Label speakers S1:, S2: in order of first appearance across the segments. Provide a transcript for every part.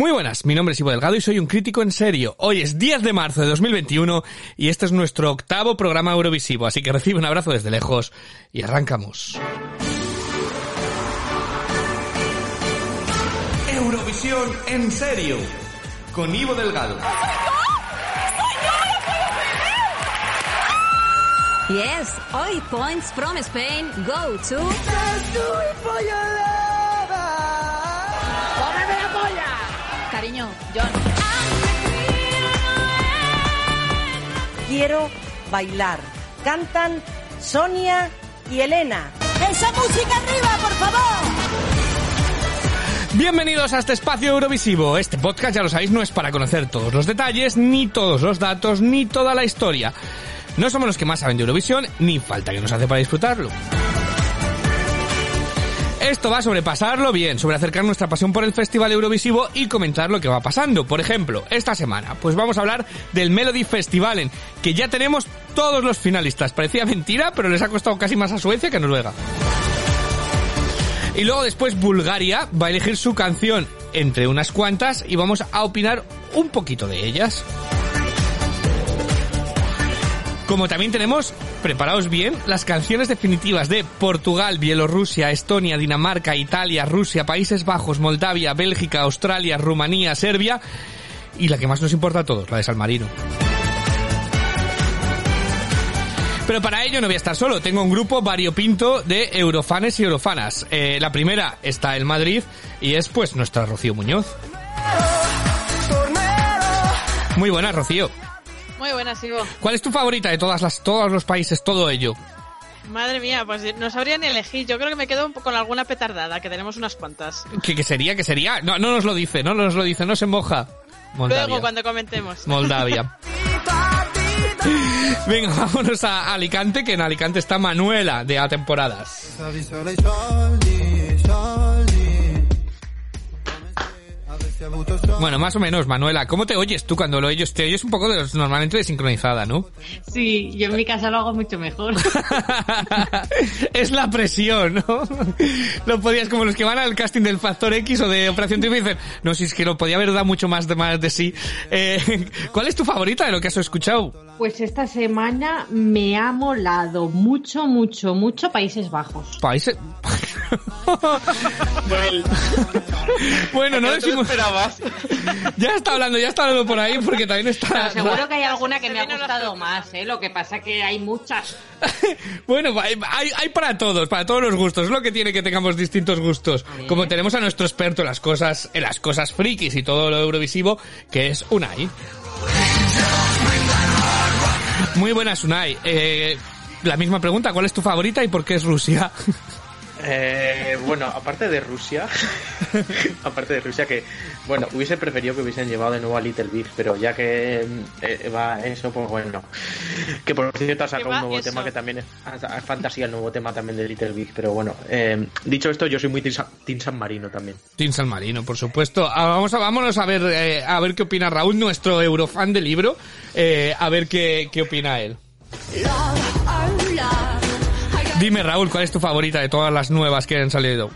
S1: Muy buenas, mi nombre es Ivo Delgado y soy un crítico en serio. Hoy es 10 de marzo de 2021 y este es nuestro octavo programa Eurovisivo, así que recibe un abrazo desde lejos y arrancamos. Eurovisión en serio, con Ivo Delgado.
S2: Yes, hoy points from Spain go to... Cariño, John.
S3: Quiero bailar. Cantan Sonia y Elena.
S4: ¡Esa música arriba, por favor!
S1: Bienvenidos a este espacio Eurovisivo. Este podcast, ya lo sabéis, no es para conocer todos los detalles, ni todos los datos, ni toda la historia. No somos los que más saben de Eurovisión, ni falta que nos hace para disfrutarlo. Esto va a sobrepasarlo bien, sobre acercar nuestra pasión por el Festival Eurovisivo y comentar lo que va pasando. Por ejemplo, esta semana, pues vamos a hablar del Melody Festivalen, que ya tenemos todos los finalistas. Parecía mentira, pero les ha costado casi más a Suecia que a Noruega. Y luego después Bulgaria va a elegir su canción entre unas cuantas y vamos a opinar un poquito de ellas. Como también tenemos, preparaos bien, las canciones definitivas de Portugal, Bielorrusia, Estonia, Dinamarca, Italia, Rusia, Países Bajos, Moldavia, Bélgica, Australia, Rumanía, Serbia y la que más nos importa a todos, la de San Marino. Pero para ello no voy a estar solo, tengo un grupo variopinto de eurofanes y eurofanas. Eh, la primera está en Madrid y es pues nuestra Rocío Muñoz. Muy buena, Rocío.
S5: Muy buenas, Ivo.
S1: ¿Cuál es tu favorita de todas las, todos los países, todo ello?
S5: Madre mía, pues no sabría ni elegir. Yo creo que me quedo un poco con alguna petardada, que tenemos unas cuantas.
S1: ¿Qué, qué sería? ¿Qué sería? No, no nos lo dice, no nos lo dice, no se moja. Moldavia.
S5: Luego, cuando comentemos.
S1: Moldavia. Venga, vámonos a Alicante, que en Alicante está Manuela de A Temporadas. Bueno, más o menos, Manuela. ¿Cómo te oyes tú cuando lo oyes? Te oyes un poco de los, normalmente desincronizada, ¿no?
S6: Sí, yo en mi casa lo hago mucho mejor.
S1: es la presión, ¿no? Lo podías, como los que van al casting del Factor X o de Operación Triunfo y dicen, no, si es que lo podía haber dado mucho más de, más de sí. Eh, ¿Cuál es tu favorita de lo que has escuchado?
S6: Pues esta semana me ha molado mucho, mucho, mucho Países Bajos.
S1: Países... bueno, no decimos... Ya está hablando, ya está hablando por ahí porque también está...
S6: Pero seguro que hay alguna que me ha gustado más, ¿eh? Lo que pasa que hay muchas.
S1: bueno, hay, hay para todos, para todos los gustos. Es lo que tiene que tengamos distintos gustos. Como tenemos a nuestro experto en las cosas, en las cosas frikis y todo lo eurovisivo, que es Unai. Muy buenas, Unai. Eh, la misma pregunta, ¿cuál es tu favorita y por qué es Rusia?
S7: Eh, bueno, aparte de Rusia, aparte de Rusia que, bueno, hubiese preferido que hubiesen llevado de nuevo a Little Big, pero ya que eh, va eso, pues bueno. Que por cierto ha sacado un nuevo
S5: eso?
S7: tema que también es, es fantasía, el nuevo tema también de Little Big, pero bueno. Eh, dicho esto, yo soy muy Team San, Marino también.
S1: Team San Marino, por supuesto. Ah, vamos a, vámonos a ver, eh, a ver qué opina Raúl, nuestro eurofan del libro, eh, a ver qué, qué opina él. Dime, Raúl, ¿cuál es tu favorita de todas las nuevas que han salido?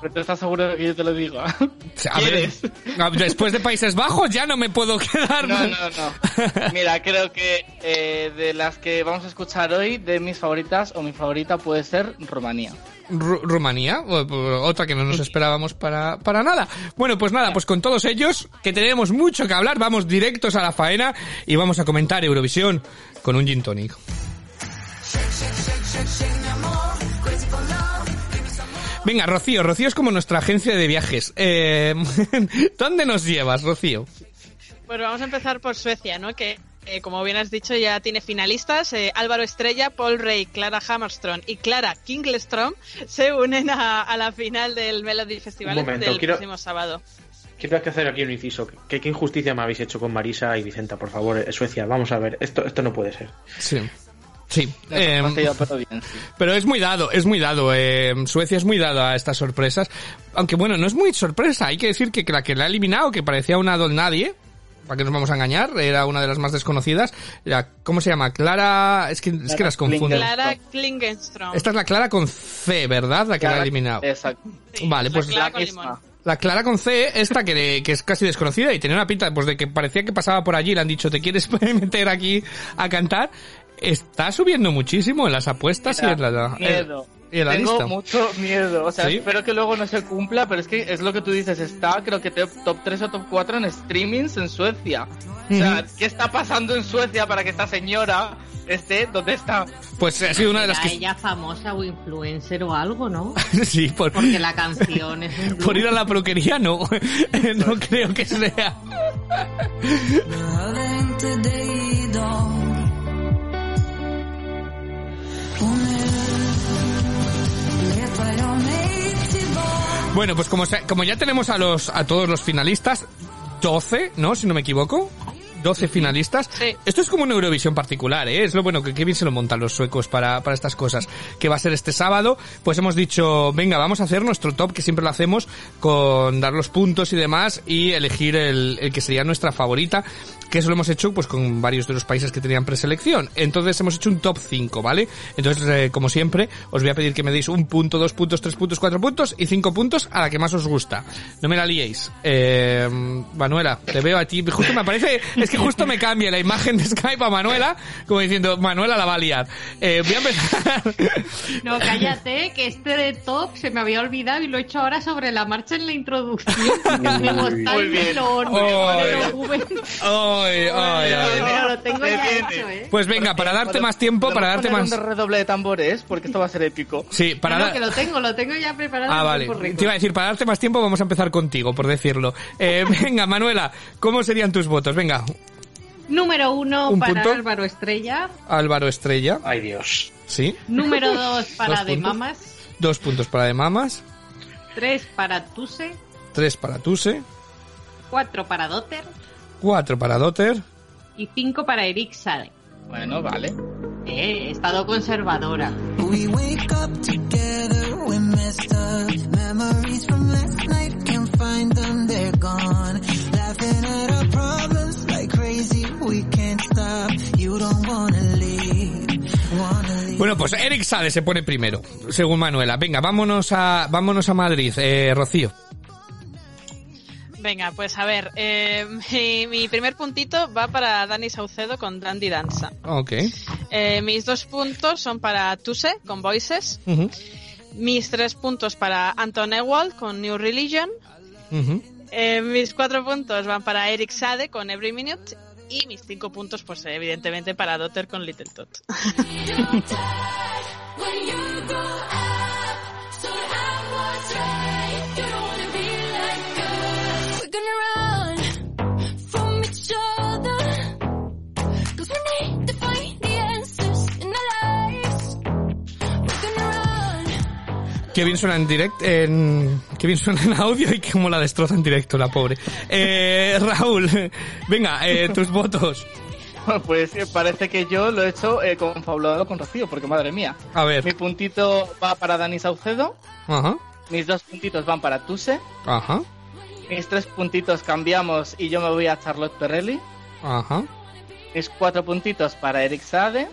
S8: Pero tú estás seguro de que yo te lo digo.
S1: A después de Países Bajos ya no me puedo quedar.
S8: No, no, no. Mira, creo que eh, de las que vamos a escuchar hoy, de mis favoritas, o mi favorita puede ser Rumanía.
S1: Ru- Rumanía, otra que no nos esperábamos para, para nada. Bueno, pues nada, pues con todos ellos, que tenemos mucho que hablar, vamos directos a la faena y vamos a comentar Eurovisión con un gin tonic. Venga, Rocío, Rocío es como nuestra agencia de viajes. Eh, ¿Dónde nos llevas, Rocío?
S5: Pues vamos a empezar por Suecia, ¿no? Que, eh, como bien has dicho, ya tiene finalistas. Eh, Álvaro Estrella, Paul Rey, Clara Hammerström y Clara Kinglestrom se unen a, a la final del Melody Festival
S7: momento,
S5: del
S7: quiero-
S5: próximo sábado.
S7: Quiero que hacer aquí un inciso. ¿Qué, qué injusticia me habéis hecho con Marisa y Vicenta, por favor? Suecia, vamos a ver. Esto, esto no puede ser.
S1: Sí. Sí.
S8: Eh, pero bien, sí.
S1: Pero es muy dado, es muy dado. eh, Suecia es muy dado a estas sorpresas. Aunque bueno, no es muy sorpresa. Hay que decir que la que la ha eliminado, que parecía una don nadie, para que nos vamos a engañar, era una de las más desconocidas. Era, ¿Cómo se llama? Clara... Es que, es que las confundo.
S5: Clara Klingenstrom.
S1: Esta es la Clara con C, ¿verdad? La que la ha eliminado.
S8: Exacto.
S5: Sí,
S1: vale,
S5: la
S1: pues
S5: Clara
S8: la
S5: con
S8: misma.
S5: limón.
S1: La Clara con C, esta que, que es casi desconocida y tenía una pinta pues de que parecía que pasaba por allí, le han dicho, ¿te quieres meter aquí a cantar? Está subiendo muchísimo en las apuestas y en la,
S8: Miedo.
S1: y en la
S8: Tengo
S1: lista.
S8: mucho miedo. O sea,
S1: ¿Sí?
S8: espero que luego no se cumpla, pero es que es lo que tú dices. Está, creo que top, top 3 o top 4 en streamings en Suecia. O sea, ¿qué está pasando en Suecia para que esta señora esté donde está?
S1: Pues ha sido una de las
S6: ¿Era
S1: que...
S6: ella famosa o influencer o algo, ¿no?
S1: sí, por,
S6: Porque la canción es un
S1: por ir a la peluquería no, no creo que sea. Bueno, pues como, como ya tenemos a los a todos los finalistas, 12, ¿no? Si no me equivoco. 12 finalistas.
S5: Sí.
S1: Esto es como una Eurovisión particular, ¿eh? Es lo bueno que qué bien se lo montan los suecos para, para estas cosas. Que va a ser este sábado. Pues hemos dicho, venga, vamos a hacer nuestro top, que siempre lo hacemos, con dar los puntos y demás, y elegir el, el que sería nuestra favorita. Que eso lo hemos hecho pues con varios de los países que tenían preselección. Entonces hemos hecho un top 5, ¿vale? Entonces, eh, como siempre, os voy a pedir que me deis un punto, dos puntos, tres puntos, cuatro puntos y cinco puntos a la que más os gusta. No me la liéis. Eh, Manuela, te veo a ti. Justo me aparece, es que justo me cambia la imagen de Skype a Manuela, como diciendo, Manuela la va a liar. Eh, voy a empezar.
S6: No, cállate, que este de top se me había olvidado y lo he hecho ahora sobre la marcha en la introducción.
S8: Muy bien.
S6: melón. Pero Rubén-
S1: Ay, ay, ay.
S6: pero lo tengo
S8: Se
S6: ya
S8: viene.
S6: hecho, ¿eh?
S1: Pues venga, para darte más tiempo, para darte
S8: ¿Podemos
S1: más...
S8: un redoble de tambores? Porque esto va a ser épico.
S1: Sí, para
S6: No, no,
S1: dar...
S6: que lo tengo, lo tengo ya preparado.
S1: Ah,
S6: en
S1: vale.
S6: tiempo récord.
S1: Te iba a decir, para darte más tiempo vamos a empezar contigo, por decirlo. Eh, venga, Manuela, ¿cómo serían tus votos? Venga,
S6: Número uno
S1: ¿Un
S6: para
S1: punto?
S6: Álvaro Estrella.
S1: Álvaro Estrella,
S7: Ay, Dios.
S1: sí.
S6: Número dos para
S1: Dos
S6: De
S1: puntos.
S6: Mamas.
S1: Dos puntos para de mamas,
S6: Tres para Tuse.
S1: tres para Tuse,
S6: Cuatro para Dotter.
S1: Cuatro para Dotter.
S6: Y cinco para Eric Sade.
S8: Bueno, vale.
S6: Eh, he estado conservadora.
S9: We wake up together, we messed up. Memories from last night, can't find them, they're gone. Laughing at our problems like crazy, we can't stop. You don't wanna leave, wanna leave.
S1: Bueno, pues Eric Sade se pone primero, según Manuela. Venga, vámonos a, vámonos a Madrid, eh, Rocío.
S5: Venga, pues a ver, eh, mi, mi primer puntito va para Dani Saucedo con Dandy Danza.
S1: Ok.
S5: Eh, mis dos puntos son para Tuse con Voices. Mis tres puntos para Anton Ewald con New Religion. Eh, mis cuatro puntos van para Eric Sade con Every Minute. Y mis cinco puntos, pues evidentemente para Dotter con Little Tot.
S10: We're gonna run from each other. 'Cause we need to find the answers in our lives. We're gonna run.
S1: Qué bien suena en direct, en, qué bien suena en audio y cómo la destroza en directo la pobre. Eh, Raúl, venga, eh, tus votos.
S8: Pues eh, parece que yo lo he hecho eh, confabulado con Rocío, porque madre mía.
S1: A
S8: Mi
S1: ver.
S8: puntito va para Dani Saucedo,
S1: Ajá,
S8: mis dos puntitos van para Tuse,
S1: ajá,
S8: mis tres puntitos cambiamos y yo me voy a Charlotte Perrelli,
S1: ajá.
S8: mis cuatro puntitos para Eric Sade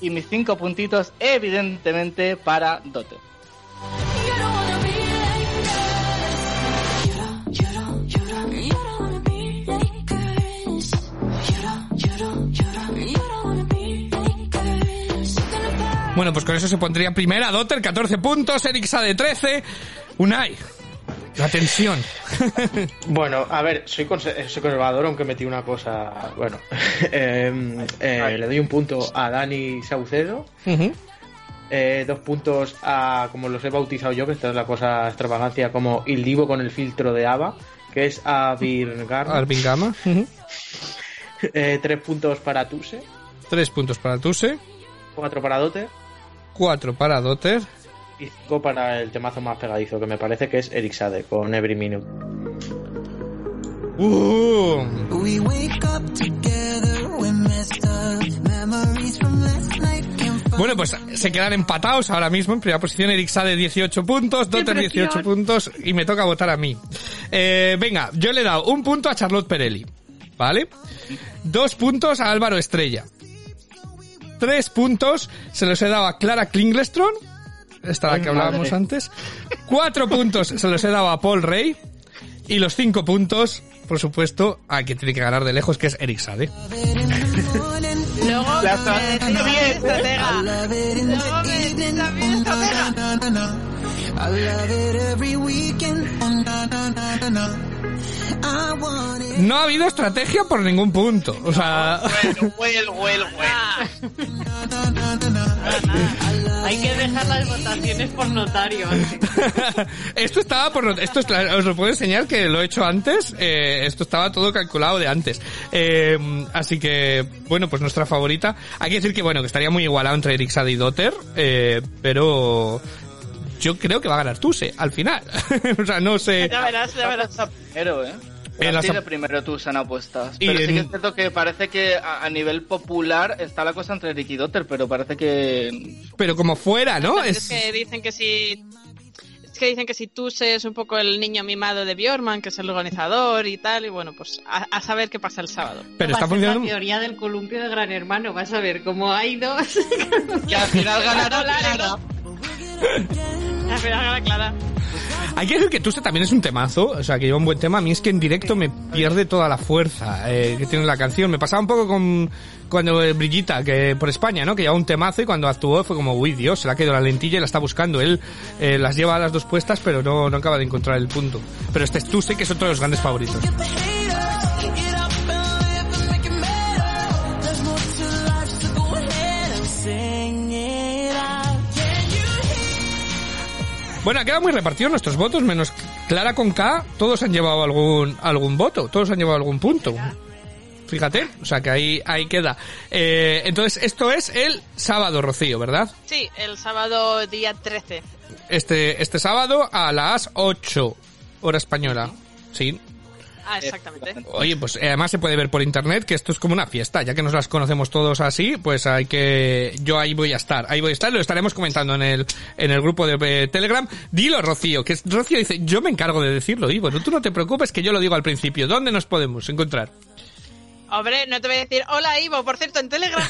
S8: y mis cinco puntitos evidentemente para Dote.
S1: Bueno, pues con eso se pondría primera, Dotter, 14 puntos, Eric Sade, 13. Unai, la tensión.
S7: Bueno, a ver, soy, conse- soy conservador, aunque metí una cosa. Bueno, eh, eh, le doy un punto a Dani Saucedo, eh, dos puntos a, como los he bautizado yo, que esta es la cosa extravagancia, como Il Divo con el filtro de Ava, que es a Virgar.
S1: Arvin Gama. ujú.
S7: Eh, tres puntos para Tuse,
S1: Tres puntos para Tuse,
S7: cuatro para Dote
S1: cuatro para Dotter.
S7: Y cinco para el temazo más pegadizo, que me parece que es Eric Sade con Every Minute.
S1: Uh, Bueno, pues se quedan empatados ahora mismo. En primera posición Eric Sade 18 puntos, Dotter 18 puntos y me toca votar a mí. Eh, venga, yo le he dado un punto a Charlotte Perelli, ¿vale? Dos puntos a Álvaro Estrella. Tres puntos se los he dado a Clara Klinglestron esta la que hablábamos
S7: madre.
S1: antes. Cuatro puntos se los he dado a Paul Rey. Y los cinco puntos, por supuesto, a que tiene que ganar de lejos, que es Eric Sade.
S5: Luego,
S8: La está haciendo
S5: también,
S8: bien.
S5: estratega. Luego me decís también estratega.
S1: No ha habido estrategia por ningún punto. O sea,
S8: Well, well, well,
S6: Hay que dejar las votaciones por notario.
S1: esto estaba por... Esto es, os lo puedo enseñar que lo he hecho antes. eh, esto estaba todo calculado de antes. Eh, así que, bueno, pues nuestra favorita. Hay que decir que, bueno, que estaría muy igualado entre Eric Sade y Dotter. eh, pero... Yo creo que va a ganar Tuse al final. o sea, no sé.
S5: ya verás, ya verás.
S8: Primero, ¿eh?
S1: En
S8: primero tú en apuestas.
S1: Y
S8: Pero sí
S1: en-
S8: que es cierto que parece que a, a nivel popular está la cosa entre Ricky Dotter, pero parece que...
S1: Pero como fuera, ¿no? Es,
S5: Es que dicen que si es que dicen que si tú es un poco el niño mimado de Bjorman, que es el organizador y tal, y bueno, pues a, a saber qué pasa el sábado.
S1: pero está
S6: ser La
S1: funcionando...
S6: teoría del columpio de Gran Hermano. Vas a ver cómo hay dos.
S8: Que al final ganará.
S1: Hay que decir que Tuse también es un temazo, o sea, que lleva un buen tema. A mí es que en directo me pierde toda la fuerza eh, que tiene la canción. Me pasaba un poco con cuando eh, Brillita, que por España, ¿no? Que llevaba un temazo y cuando actuó fue como, uy, Dios, se le ha quedado la lentilla y la está buscando. Él eh, las lleva a las dos puestas, pero no, no acaba de encontrar el punto. Pero este es Tuse, que es otro de los grandes favoritos. Bueno, ha quedado muy repartido nuestros votos, menos Clara con K, todos han llevado algún, algún voto, todos han llevado algún punto. Fíjate, o sea que ahí, ahí queda. Eh, entonces, esto es el sábado, Rocío, ¿verdad?
S5: Sí, el sábado día 13.
S1: Este, este sábado a las 8, hora española. Sí.
S5: Ah, exactamente.
S1: Oye, pues eh, además se puede ver por internet que esto es como una fiesta, ya que nos las conocemos todos así, pues hay que, yo ahí voy a estar, ahí voy a estar, lo estaremos comentando en el, en el grupo de eh, Telegram. Dilo, Rocío, que es- Rocío dice, yo me encargo de decirlo, y bueno, tú no te preocupes que yo lo digo al principio, ¿dónde nos podemos encontrar?
S5: Hombre, no te voy a decir, hola Ivo, por cierto, en Telegram.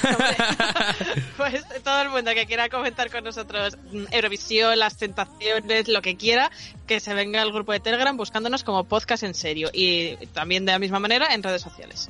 S5: pues todo el mundo que quiera comentar con nosotros mm, Eurovisión, las tentaciones, lo que quiera, que se venga al grupo de Telegram buscándonos como podcast en serio. Y también de la misma manera en redes sociales.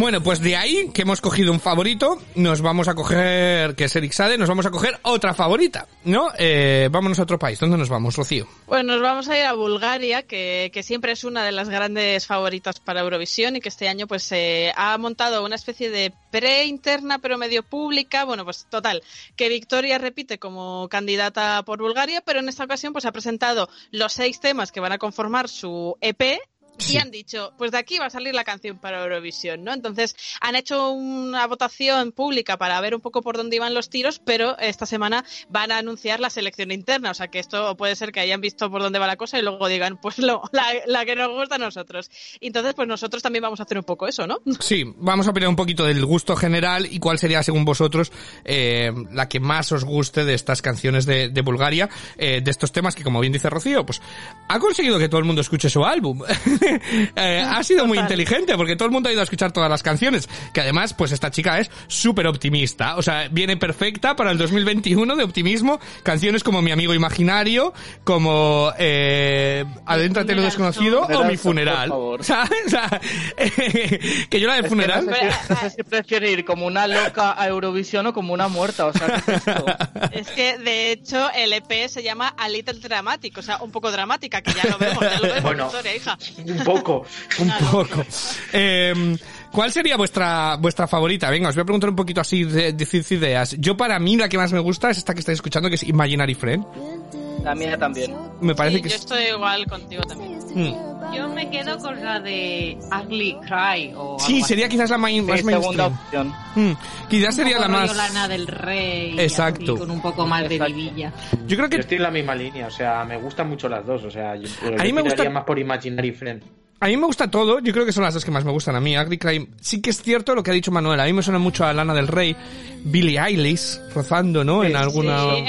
S1: Bueno, pues de ahí que hemos cogido un favorito, nos vamos a coger, que es Eric Sade, nos vamos a coger otra favorita, ¿no? Eh, vámonos a otro país, ¿dónde nos vamos, Rocío?
S5: Bueno, nos vamos a ir a Bulgaria, que, que siempre es una de las grandes favoritas para Eurovisión y que este año pues eh, ha montado una especie de pre-interna pero medio pública. Bueno, pues total, que Victoria repite como candidata por Bulgaria, pero en esta ocasión pues ha presentado los seis temas que van a conformar su EP y han dicho, pues de aquí va a salir la canción para Eurovisión, ¿no? Entonces han hecho una votación pública para ver un poco por dónde iban los tiros, pero esta semana van a anunciar la selección interna, o sea que esto puede ser que hayan visto por dónde va la cosa y luego digan, pues lo, la, la que nos gusta a nosotros. Entonces, pues nosotros también vamos a hacer un poco eso, ¿no?
S1: Sí, vamos a opinar un poquito del gusto general y cuál sería, según vosotros, eh, la que más os guste de estas canciones de, de Bulgaria, eh, de estos temas que, como bien dice Rocío, pues ha conseguido que todo el mundo escuche su álbum. Eh, ha sido muy inteligente porque todo el mundo ha ido a escuchar todas las canciones. Que además, pues esta chica es súper optimista. O sea, viene perfecta para el 2021 de optimismo. Canciones como Mi amigo imaginario, como eh, Adéntrate lo
S6: funeral
S1: desconocido o Mi
S8: Funeral song,
S1: funeral.
S8: por favor.
S1: ¿Sabes? O sea, que yo la de
S8: Es que
S1: funeral...
S8: no, sé si, no sé si prefiere ir como una loca a Eurovisión o como una muerta, o sea, ¿qué es esto?
S5: Es que, de hecho, el EP se llama A Little Dramatic, o sea, un poco dramática, que ya lo vemos, ya lo vemos,
S7: Bueno.
S5: Hija.
S7: Un poco.
S1: Un poco. Eh, ¿Cuál sería vuestra vuestra favorita? Venga, os voy a preguntar un poquito así de, decir ideas. Yo para mí la que más me gusta es esta que estáis escuchando, que es Imaginary Friend.
S8: La mía también.
S1: Me parece
S5: Sí,
S1: que
S5: yo
S1: es...
S5: estoy igual contigo también.
S1: Mm.
S6: Yo me quedo con la de Ugly Cry o
S1: Sí,
S6: algo
S1: sería
S6: así.
S1: quizás la ma-
S8: Sí,
S1: más
S8: segunda
S1: mainstream.
S8: opción.
S1: Mm. Quizás
S6: Un
S1: sería
S6: poco
S1: la más...
S6: Lana del Rey.
S1: Exacto.
S6: así, con un poco más de
S8: Exacto.
S6: vidilla.
S1: Yo creo
S7: Yo
S1: que
S7: estoy en la misma línea, o sea, me gustan mucho las dos, o sea, yo, yo
S1: A mí me gusta-
S7: más por Imaginary Friend.
S1: A mí me gusta todo, yo creo que son las dos que más me gustan a mí. Ugly Cry, sí que es cierto lo que ha dicho Manuel, a mí me suena mucho a Lana del Rey, Billie Eilish, rozando, ¿no? en alguna...
S5: Sí,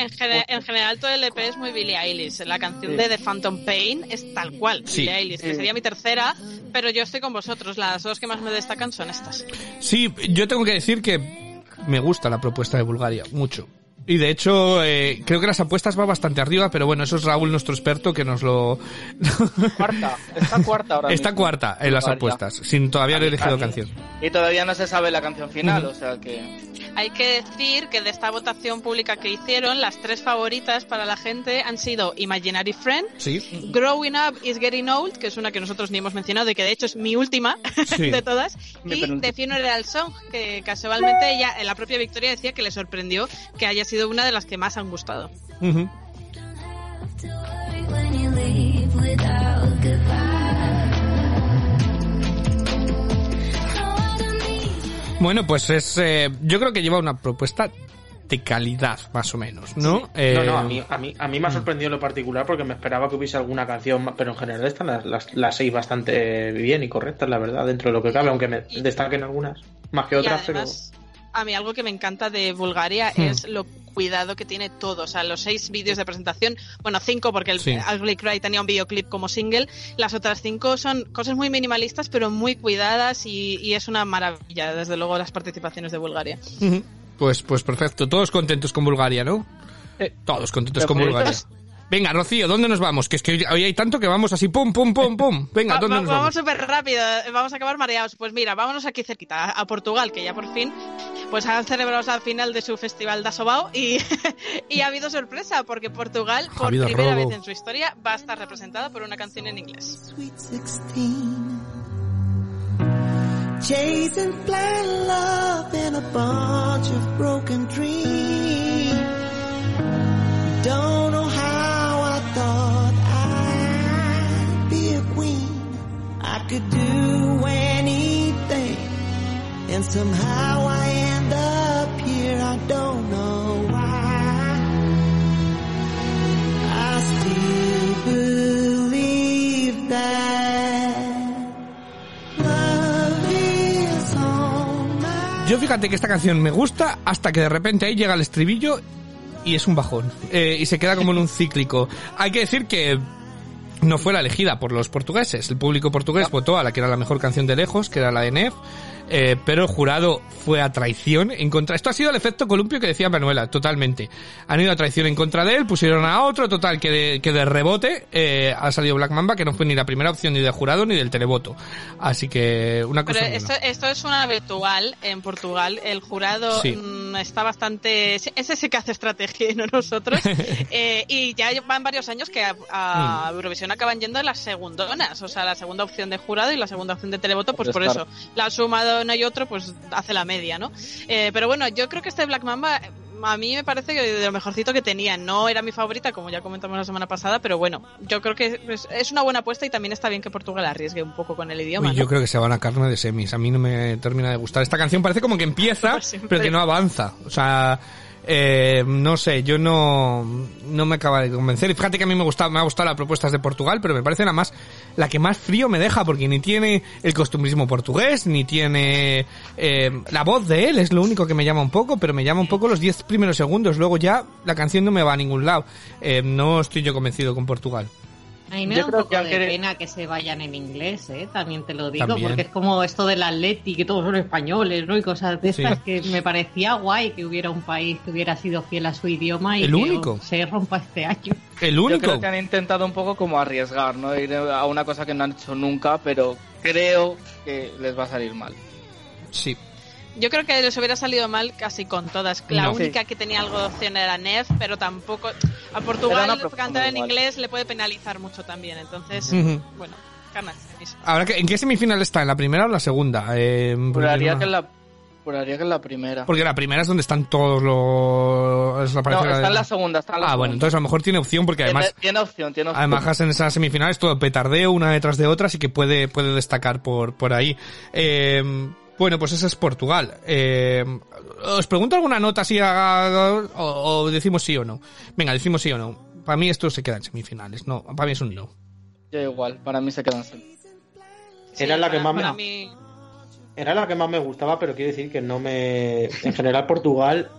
S5: en general todo el EP es muy Billie Eilish. La canción de The Phantom Pain es tal cual,
S1: Sí.
S5: Billie Eilish, que sería mi tercera, pero yo estoy con vosotros. Las dos que más me destacan son estas.
S1: Sí, yo tengo que decir que me gusta la propuesta de Bulgaria, mucho. Y de hecho, eh, creo que las apuestas va bastante arriba, pero bueno, eso es Raúl, nuestro experto, que nos lo...
S8: Cuarta, está cuarta ahora
S1: Está
S8: mismo.
S1: cuarta en las apuestas, sin todavía haber elegido canción.
S8: Y todavía no se sabe la canción final, o sea que...
S5: Hay que decir que de esta votación pública que hicieron, las tres favoritas para la gente han sido Imaginary Friend,
S1: Sí.
S5: Growing Up is Getting Old, que es una que nosotros ni hemos mencionado y que de hecho es mi última
S1: Sí.
S5: de todas,
S8: Mi
S5: y
S8: penúltima.
S5: The Funeral Song, que casualmente ella, en la propia Victoria decía que le sorprendió que haya sido una de las que más han gustado.
S1: Bueno, pues es... eh, yo creo que lleva una propuesta de calidad, más o menos, ¿no? Eh,
S7: No, no, a mí, a mí, a mí me ha sorprendido en lo particular porque me esperaba que hubiese alguna canción, más, pero en general están las, las, las seis bastante bien y correctas, la verdad, dentro de lo que cabe, aunque me destaquen algunas más que
S5: Y
S7: otras,
S5: además, a mí algo que me encanta de Bulgaria
S1: Hmm.
S5: es lo cuidado que tiene todo. O sea, los seis vídeos de presentación, bueno, cinco porque el
S1: Sí.
S5: Ugly Cry tenía un videoclip como single, las otras cinco son cosas muy minimalistas pero muy cuidadas y, y es una maravilla, desde luego, las participaciones de Bulgaria.
S1: Pues, pues perfecto, todos contentos con Bulgaria, ¿no? Todos contentos con Bulgaria. Venga, Rocío, ¿dónde nos vamos? Que es que hoy hay tanto que vamos así, pum, pum, pum, pum. Venga, ¿dónde
S5: va-
S1: nos
S5: vamos
S1: vamos?
S5: súper rápido, vamos a acabar mareados. Pues mira, vámonos aquí cerquita, a, a Portugal, que ya por fin pues han celebrado la final de su festival de Asobao y, y ha habido sorpresa, porque Portugal, por primera
S1: robo.
S5: vez en su historia, va a estar representada por una canción en inglés.
S9: Sweet 16. Chasing blind love in a bunch of broken dreams. And somehow I end up here. I don't know why. I still believe that love is my
S1: Yo fíjate que esta canción me gusta hasta que de repente ahí llega el estribillo y es un bajón. Eh, y se queda como en un cíclico. Hay que decir que no fue la elegida por los portugueses. El público portugués votó a la que era la mejor canción de lejos, que era la de Nef. Eh, pero el jurado fue a traición en contra. Esto ha sido el efecto columpio que decía Manuela, totalmente. Han ido a traición en contra de él, pusieron a otro, total, que de, que de rebote eh, ha salido Black Mamba, que no fue ni la primera opción ni del jurado ni del televoto. Así que una
S5: Pero
S1: cosa. buena.
S5: esto, esto es una habitual en Portugal. El jurado
S1: Sí.
S5: mm, está bastante. Es ese que hace estrategia y no nosotros. Eh, y ya van varios años que a, a
S1: Mm.
S5: Eurovisión acaban yendo las segundonas. O sea, la segunda opción de jurado y la segunda opción de televoto, pues por
S8: Claro.
S5: eso. La suma de uno y otro, pues hace la media, ¿no? Eh, pero bueno, yo creo que este Black Mamba. A mí me parece que de lo mejorcito que tenía. No era mi favorita, como ya comentamos la semana pasada, pero bueno, yo creo que es, una buena apuesta y también está bien que Portugal arriesgue un poco con el idioma.
S1: Uy,
S5: ¿no?
S1: yo creo que se van a carne de semis. A mí no me termina de gustar. Esta canción parece como que empieza, pero que no avanza. O sea, eh, no sé, yo no, no me acaba de convencer. Y fíjate que a mí me, gusta, me ha gustado las propuestas de Portugal, pero me parece la más, la que más frío me deja, porque ni tiene el costumbrismo portugués, ni tiene eh, la voz de él, es lo único que me llama un poco, pero me llama un poco los 10 primeros segundos. Luego ya la canción no me va a ningún lado. Eh, no estoy yo convencido con Portugal.
S6: A mí me
S8: Yo
S6: da un
S8: creo
S6: poco
S8: que
S6: de
S8: aunque-
S6: pena que se vayan en inglés, ¿eh? También te lo digo,
S1: También.
S6: porque es como esto del Atleti, que todos son españoles, ¿no? Y cosas de
S1: Sí.
S6: estas que me parecía guay que hubiera un país que hubiera sido fiel a su idioma y
S1: El
S6: que
S1: único.
S6: se rompa este año.
S1: El
S8: Yo
S1: único.
S8: creo que han intentado un poco como arriesgar, ¿no? Ir a una cosa que no han hecho nunca, pero creo que les va a salir mal.
S1: Sí.
S5: Yo creo que les hubiera salido mal casi con todas. La
S1: No.
S5: única que tenía algo de opción era Nef, pero tampoco. A Portugal cantar en
S8: igual.
S5: inglés le puede penalizar mucho también. Entonces, bueno, ganas.
S1: Ahora, ¿en qué semifinal está? ¿En la primera o en la segunda? Eh,
S8: Juraría que en la, juraría que en la primera.
S1: Porque la primera es donde están todos los... es la
S8: No, está
S1: de-
S8: en la segunda, está en la
S1: Ah,
S8: segunda.
S1: bueno, entonces a lo mejor tiene opción porque
S8: Tiene-
S1: además...
S8: Tiene opción, tiene opción.
S1: Además, en esas semifinales todo petardeo una detrás de otra, así que puede, puede destacar por, por ahí. Eh, bueno, pues ese es Portugal. Eh, ¿Os pregunto alguna nota si haga, o, o decimos sí o no? Venga, decimos sí o no. Para mí esto se queda en semifinales. No, para mí es un no.
S8: Yo igual, para mí se quedan sin.
S7: Era la que más me-
S5: mí-
S7: Era la que más me gustaba, pero quiero decir que no me. En general, Portugal.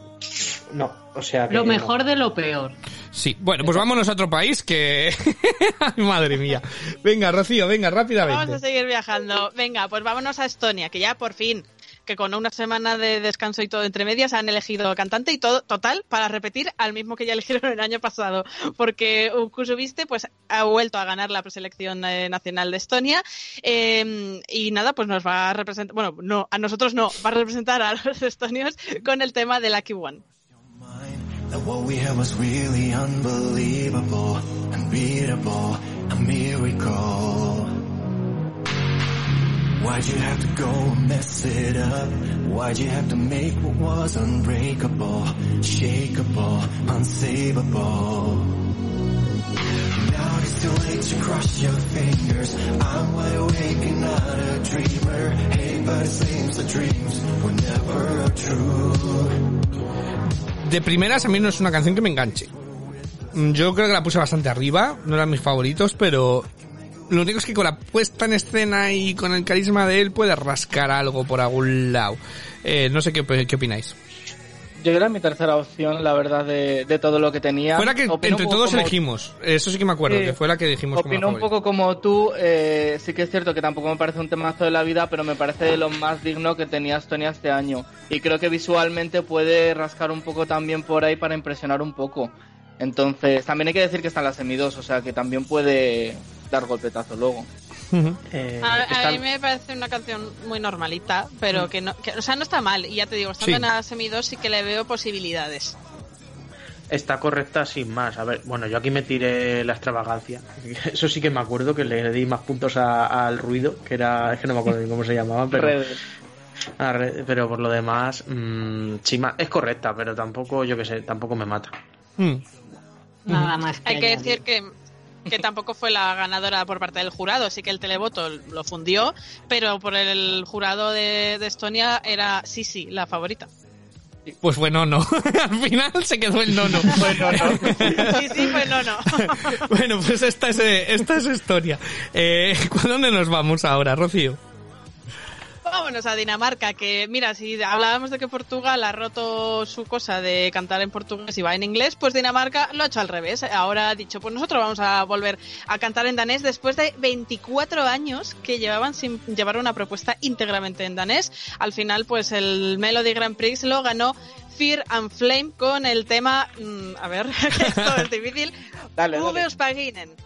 S7: No, o sea que.
S6: Lo
S7: no.
S6: mejor de lo peor.
S1: Sí, bueno, pues vámonos a otro país que... Ay, madre mía. Venga, Rocío, venga,
S5: Vamos a
S1: rápidamente.
S5: seguir viajando. Venga, pues vámonos a Estonia, que ya por fin, que con una semana de descanso y todo entre medias, han elegido cantante y todo, total, para repetir al mismo que ya eligieron el año pasado. Porque Kusubiste, pues, ha vuelto a ganar la preselección eh, nacional de Estonia. eh, y nada, pues nos va a representar, bueno, no, a nosotros no, va a representar a los estonios con el tema de Lucky One.
S9: That what we had was really unbelievable, unbeatable, a miracle. Why'd you have to go and mess it up? Why'd you have to make what was unbreakable, shakeable, unsavable? Now it's too late to cross your fingers. I'm wide awake and not a dreamer. Hey, but it seems the dreams were never true.
S1: De primeras, a mí no es una canción que me enganche. Mm, Yo creo que la puse bastante arriba, no eran mis favoritos, pero lo único es que con la puesta en escena y con el carisma de él puede rascar algo por algún lado. Eh, no sé qué, qué opináis.
S8: Yo era mi tercera opción, la verdad, de, de todo lo que tenía.
S1: Fue la que entre todos
S8: como-
S1: elegimos. Eso sí que me acuerdo,
S8: Sí.
S1: que fue la que dijimos como la
S8: Opino un poco como tú, eh, sí que es cierto que tampoco me parece un temazo de la vida, pero me parece de lo más digno que tenía Estonia este año. Y creo que visualmente puede rascar un poco también por ahí para impresionar un poco. Entonces, también hay que decir que está en la semi 2, o sea que también puede dar golpetazo luego.
S7: Eh,
S5: A, a mí me parece una canción muy normalita, pero que no, que, o sea, no está mal. Y ya te digo, estando
S7: Sí.
S5: en la semi 2 sí que le veo posibilidades.
S7: Está correcta sin más. A ver, bueno, yo aquí me tiré la extravagancia. Eso sí que me acuerdo que le di más puntos a- al ruido, que era, es que no me acuerdo ni cómo se llamaba, pero,
S8: Redes.
S7: a re- pero por lo demás, mm, sí, ma- es correcta, pero tampoco, yo que sé, tampoco me mata.
S1: Mm.
S6: Nada más que
S5: Hay que
S6: añadir.
S5: decir que, que tampoco fue la ganadora por parte del jurado, sí que el televoto lo fundió, pero por el jurado de, de Estonia era sí, sí, la favorita.
S1: Pues fue no, no. Al final se quedó el no, no.
S5: Sí, sí, pues no, no.
S1: bueno, pues esta es, eh, esta es historia. Eh, ¿cu- ¿Dónde nos vamos ahora, Rocío?
S5: Vámonos a Dinamarca, que mira, si hablábamos de que Portugal ha roto su cosa de cantar en portugués y va en inglés, pues Dinamarca lo ha hecho al revés. Ahora ha dicho, pues nosotros vamos a volver a cantar en danés después de 24 años que llevaban sin llevar una propuesta íntegramente en danés. Al final, pues el Melody Grand Prix lo ganó Fear and Flame con el tema, mm, a ver, que esto es difícil,
S8: Dale, dale.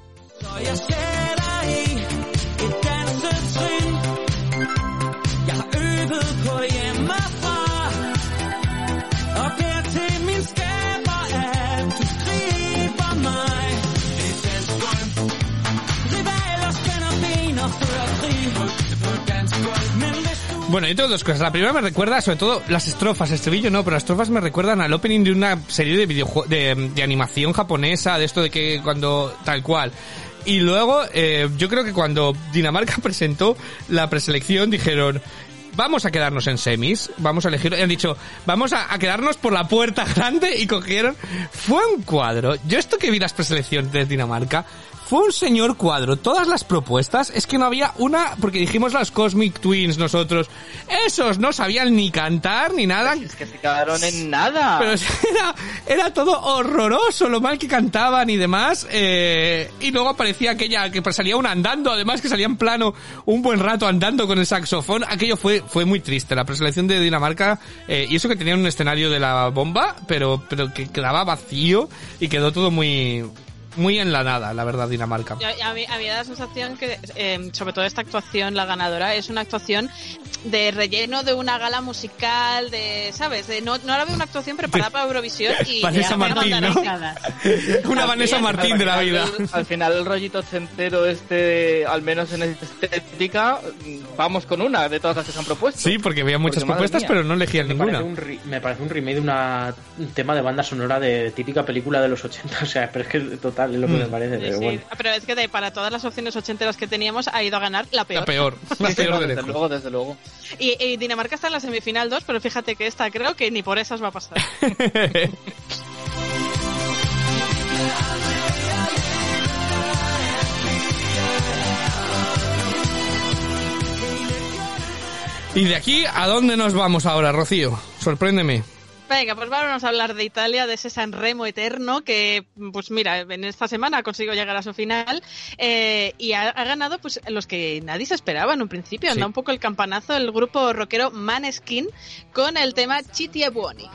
S1: Bueno, yo tengo dos cosas. La primera me recuerda, sobre todo, las estrofas. Estribillo no, pero las estrofas me recuerdan al opening de una serie de videojuegos, de, animación japonesa, de esto de que cuando, tal cual. Y luego, eh, yo creo que cuando Dinamarca presentó la preselección, dijeron, vamos a quedarnos en semis, vamos a elegir, han dicho, vamos a, a quedarnos por la puerta grande y cogieron, fue un cuadro. Yo esto que vi las preselecciones de Dinamarca, fue un señor cuadro. Todas las propuestas, es que no había una, porque dijimos las Cosmic Twins nosotros, esos no sabían ni cantar ni nada.
S8: Es que se quedaron en nada.
S1: Pero era, era todo horroroso, lo mal que cantaban y demás. eh, y luego aparecía aquella que salía una andando, además que salía en plano un buen rato andando con el saxofón. Aquello fue, fue muy triste. La preselección de Dinamarca, eh, y eso que tenían un escenario de la bomba, pero, pero que quedaba vacío y quedó todo muy, muy en la nada, la verdad, Dinamarca.
S5: A, a mí, a mí da la sensación que, eh, sobre todo esta actuación, la ganadora, es una actuación de relleno de una gala musical, de, ¿sabes? De, no, no era una actuación preparada para Eurovisión y...
S1: Vanessa Martín, ¿no? Una Vanessa Martín de la vida.
S8: Al, al final el rollito ochentero este, al menos en estética, vamos con una de todas las que se han propuesto.
S1: Sí, porque había muchas
S8: Porque,
S1: propuestas,
S8: mía.
S1: pero no elegían
S7: Me
S1: ninguna.
S7: parece, un, me parece un remake de una, un tema de banda sonora de típica película de los 80. O sea, pero es que total es lo que
S1: Mm.
S7: me parece.
S5: Sí,
S7: pero
S5: sí.
S7: bueno.
S5: Pero es que de, para todas las opciones ochenteras que teníamos ha ido a ganar la peor.
S1: La peor, la
S8: Sí, sí,
S1: peor
S8: no,
S1: de
S8: desde
S1: lejos.
S8: luego, desde luego.
S5: Y, y Dinamarca está en la semifinal 2, pero fíjate que esta creo que ni por esas va a pasar.
S1: Y de aquí, ¿a dónde nos vamos ahora, Rocío? Sorpréndeme.
S5: Venga, pues vamos a hablar de Italia, de ese San Remo eterno que, pues mira, en esta semana consigo llegar a su final eh, y ha, ha ganado pues los que nadie se esperaba en un principio.
S1: Sí.
S5: Da un poco el campanazo el grupo rockero Maneskin con el tema Chiti e Buoni.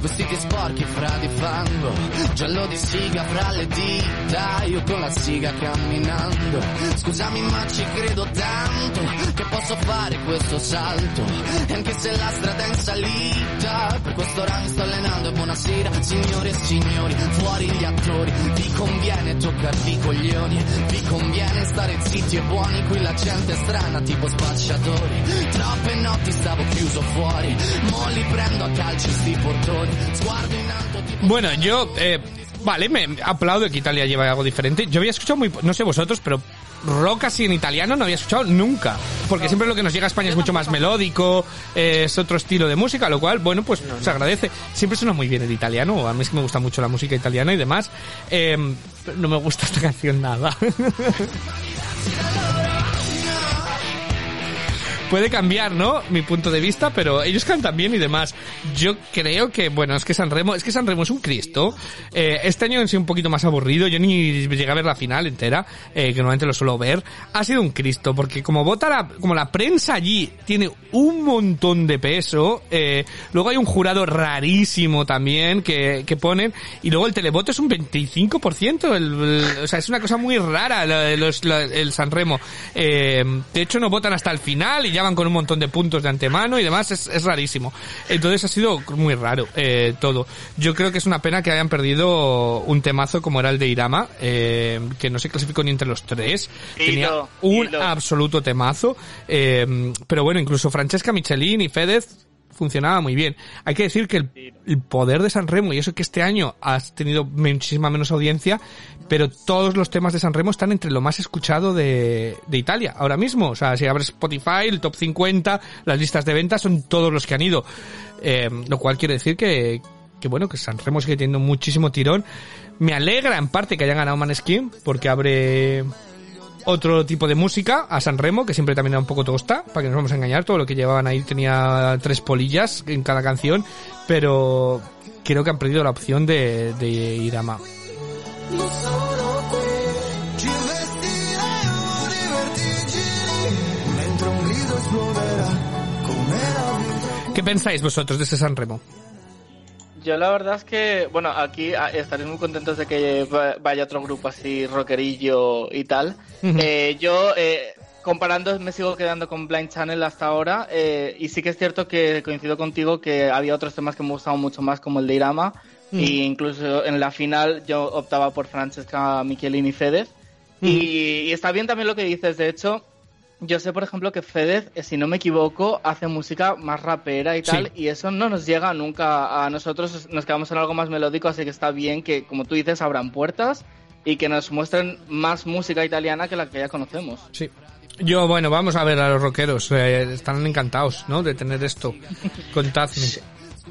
S11: Vestiti sporchi fra di fango Giallo di siga fra le dita Io con la siga camminando Scusami ma ci credo tanto Che posso fare questo salto anche se la strada è in salita Per questo ora mi sto allenando E buonasera signore e signori Fuori gli attori Vi conviene toccarvi i coglioni Vi conviene stare zitti e buoni Qui la gente è strana tipo spacciatori Troppe notti stavo chiuso fuori Mo li prendo a calci sti portoni Sguardo in alto tipo
S1: Bueno, yo, eh, vale, me aplaudo que Italia lleva algo diferente. Yo había escuchado muy, no sé vosotros, pero rock así en italiano no había escuchado nunca. Porque siempre lo que nos llega a España es mucho más melódico, eh, es otro estilo de música, lo cual, bueno, pues se agradece. Siempre suena muy bien el italiano, a mí es que me gusta mucho la música italiana y demás. Eh, no me gusta esta canción nada. Puede cambiar, ¿no? Mi punto de vista, pero ellos cantan bien y demás. Yo creo que, bueno, es que San Remo, es que San Remo es un Cristo. Eh, este año ha sido un poquito más aburrido. Yo ni llegué a ver la final entera, eh, que normalmente lo suelo ver. Ha sido un Cristo, porque como vota la, como la prensa allí tiene un montón de peso, eh, luego hay un jurado rarísimo también que, que ponen, y luego el televoto es un 25%, el, el- o sea, es una cosa muy rara los- la- el San Remo. Eh, de hecho, no votan hasta el final y ya van con un montón de puntos de antemano y demás, es, es rarísimo. Entonces ha sido muy raro eh, todo. Yo creo que es una pena que hayan perdido un temazo como era el de Irama, eh, que no se clasificó ni entre los tres. Tenía un absoluto temazo. eh, pero bueno, incluso Francesca Michelin y Fedez funcionaba muy bien. Hay que decir que el, el poder de San Remo, y eso que este año has tenido muchísima menos audiencia, pero todos los temas de San Remo están entre lo más escuchado de, de Italia ahora mismo. O sea, si abres Spotify, el top 50, las listas de ventas son todos los que han ido. Eh, lo cual quiere decir que, que bueno, que San Remo sigue teniendo muchísimo tirón. Me alegra en parte que hayan ganado Maneskin, porque abre otro tipo de música a San Remo, que siempre también era un poco tosta, para que nos vamos a engañar, todo lo que llevaban ahí tenía tres polillas en cada canción, pero creo que han perdido la opción de,
S9: come la vita.
S1: ¿Qué pensáis vosotros de ese San Remo?
S8: Yo la verdad es que, bueno, aquí ah, estaréis muy contentos de que va- vaya otro grupo así rockerillo y tal. Eh, yo, eh, comparando, me sigo quedando con Blind Channel hasta ahora. eh, y sí que es cierto que coincido contigo que había otros temas que me gustaban mucho más, como el de Irama.
S1: Mm.
S8: Y incluso en la final yo optaba por Francesca Michelini Fedez. Y, y está bien también lo que dices, de hecho. Yo sé, por ejemplo, que Fedez, eh, si no me equivoco, hace música más rapera y tal,
S1: Sí.
S8: y eso no nos llega nunca a nosotros, nos quedamos en algo más melódico, así que está bien que, como tú dices, abran puertas y que nos muestren más música italiana que la que ya conocemos.
S1: Sí. Yo, bueno, vamos a ver a los rockeros. eh, están encantados, ¿no? De tener esto. Contadme.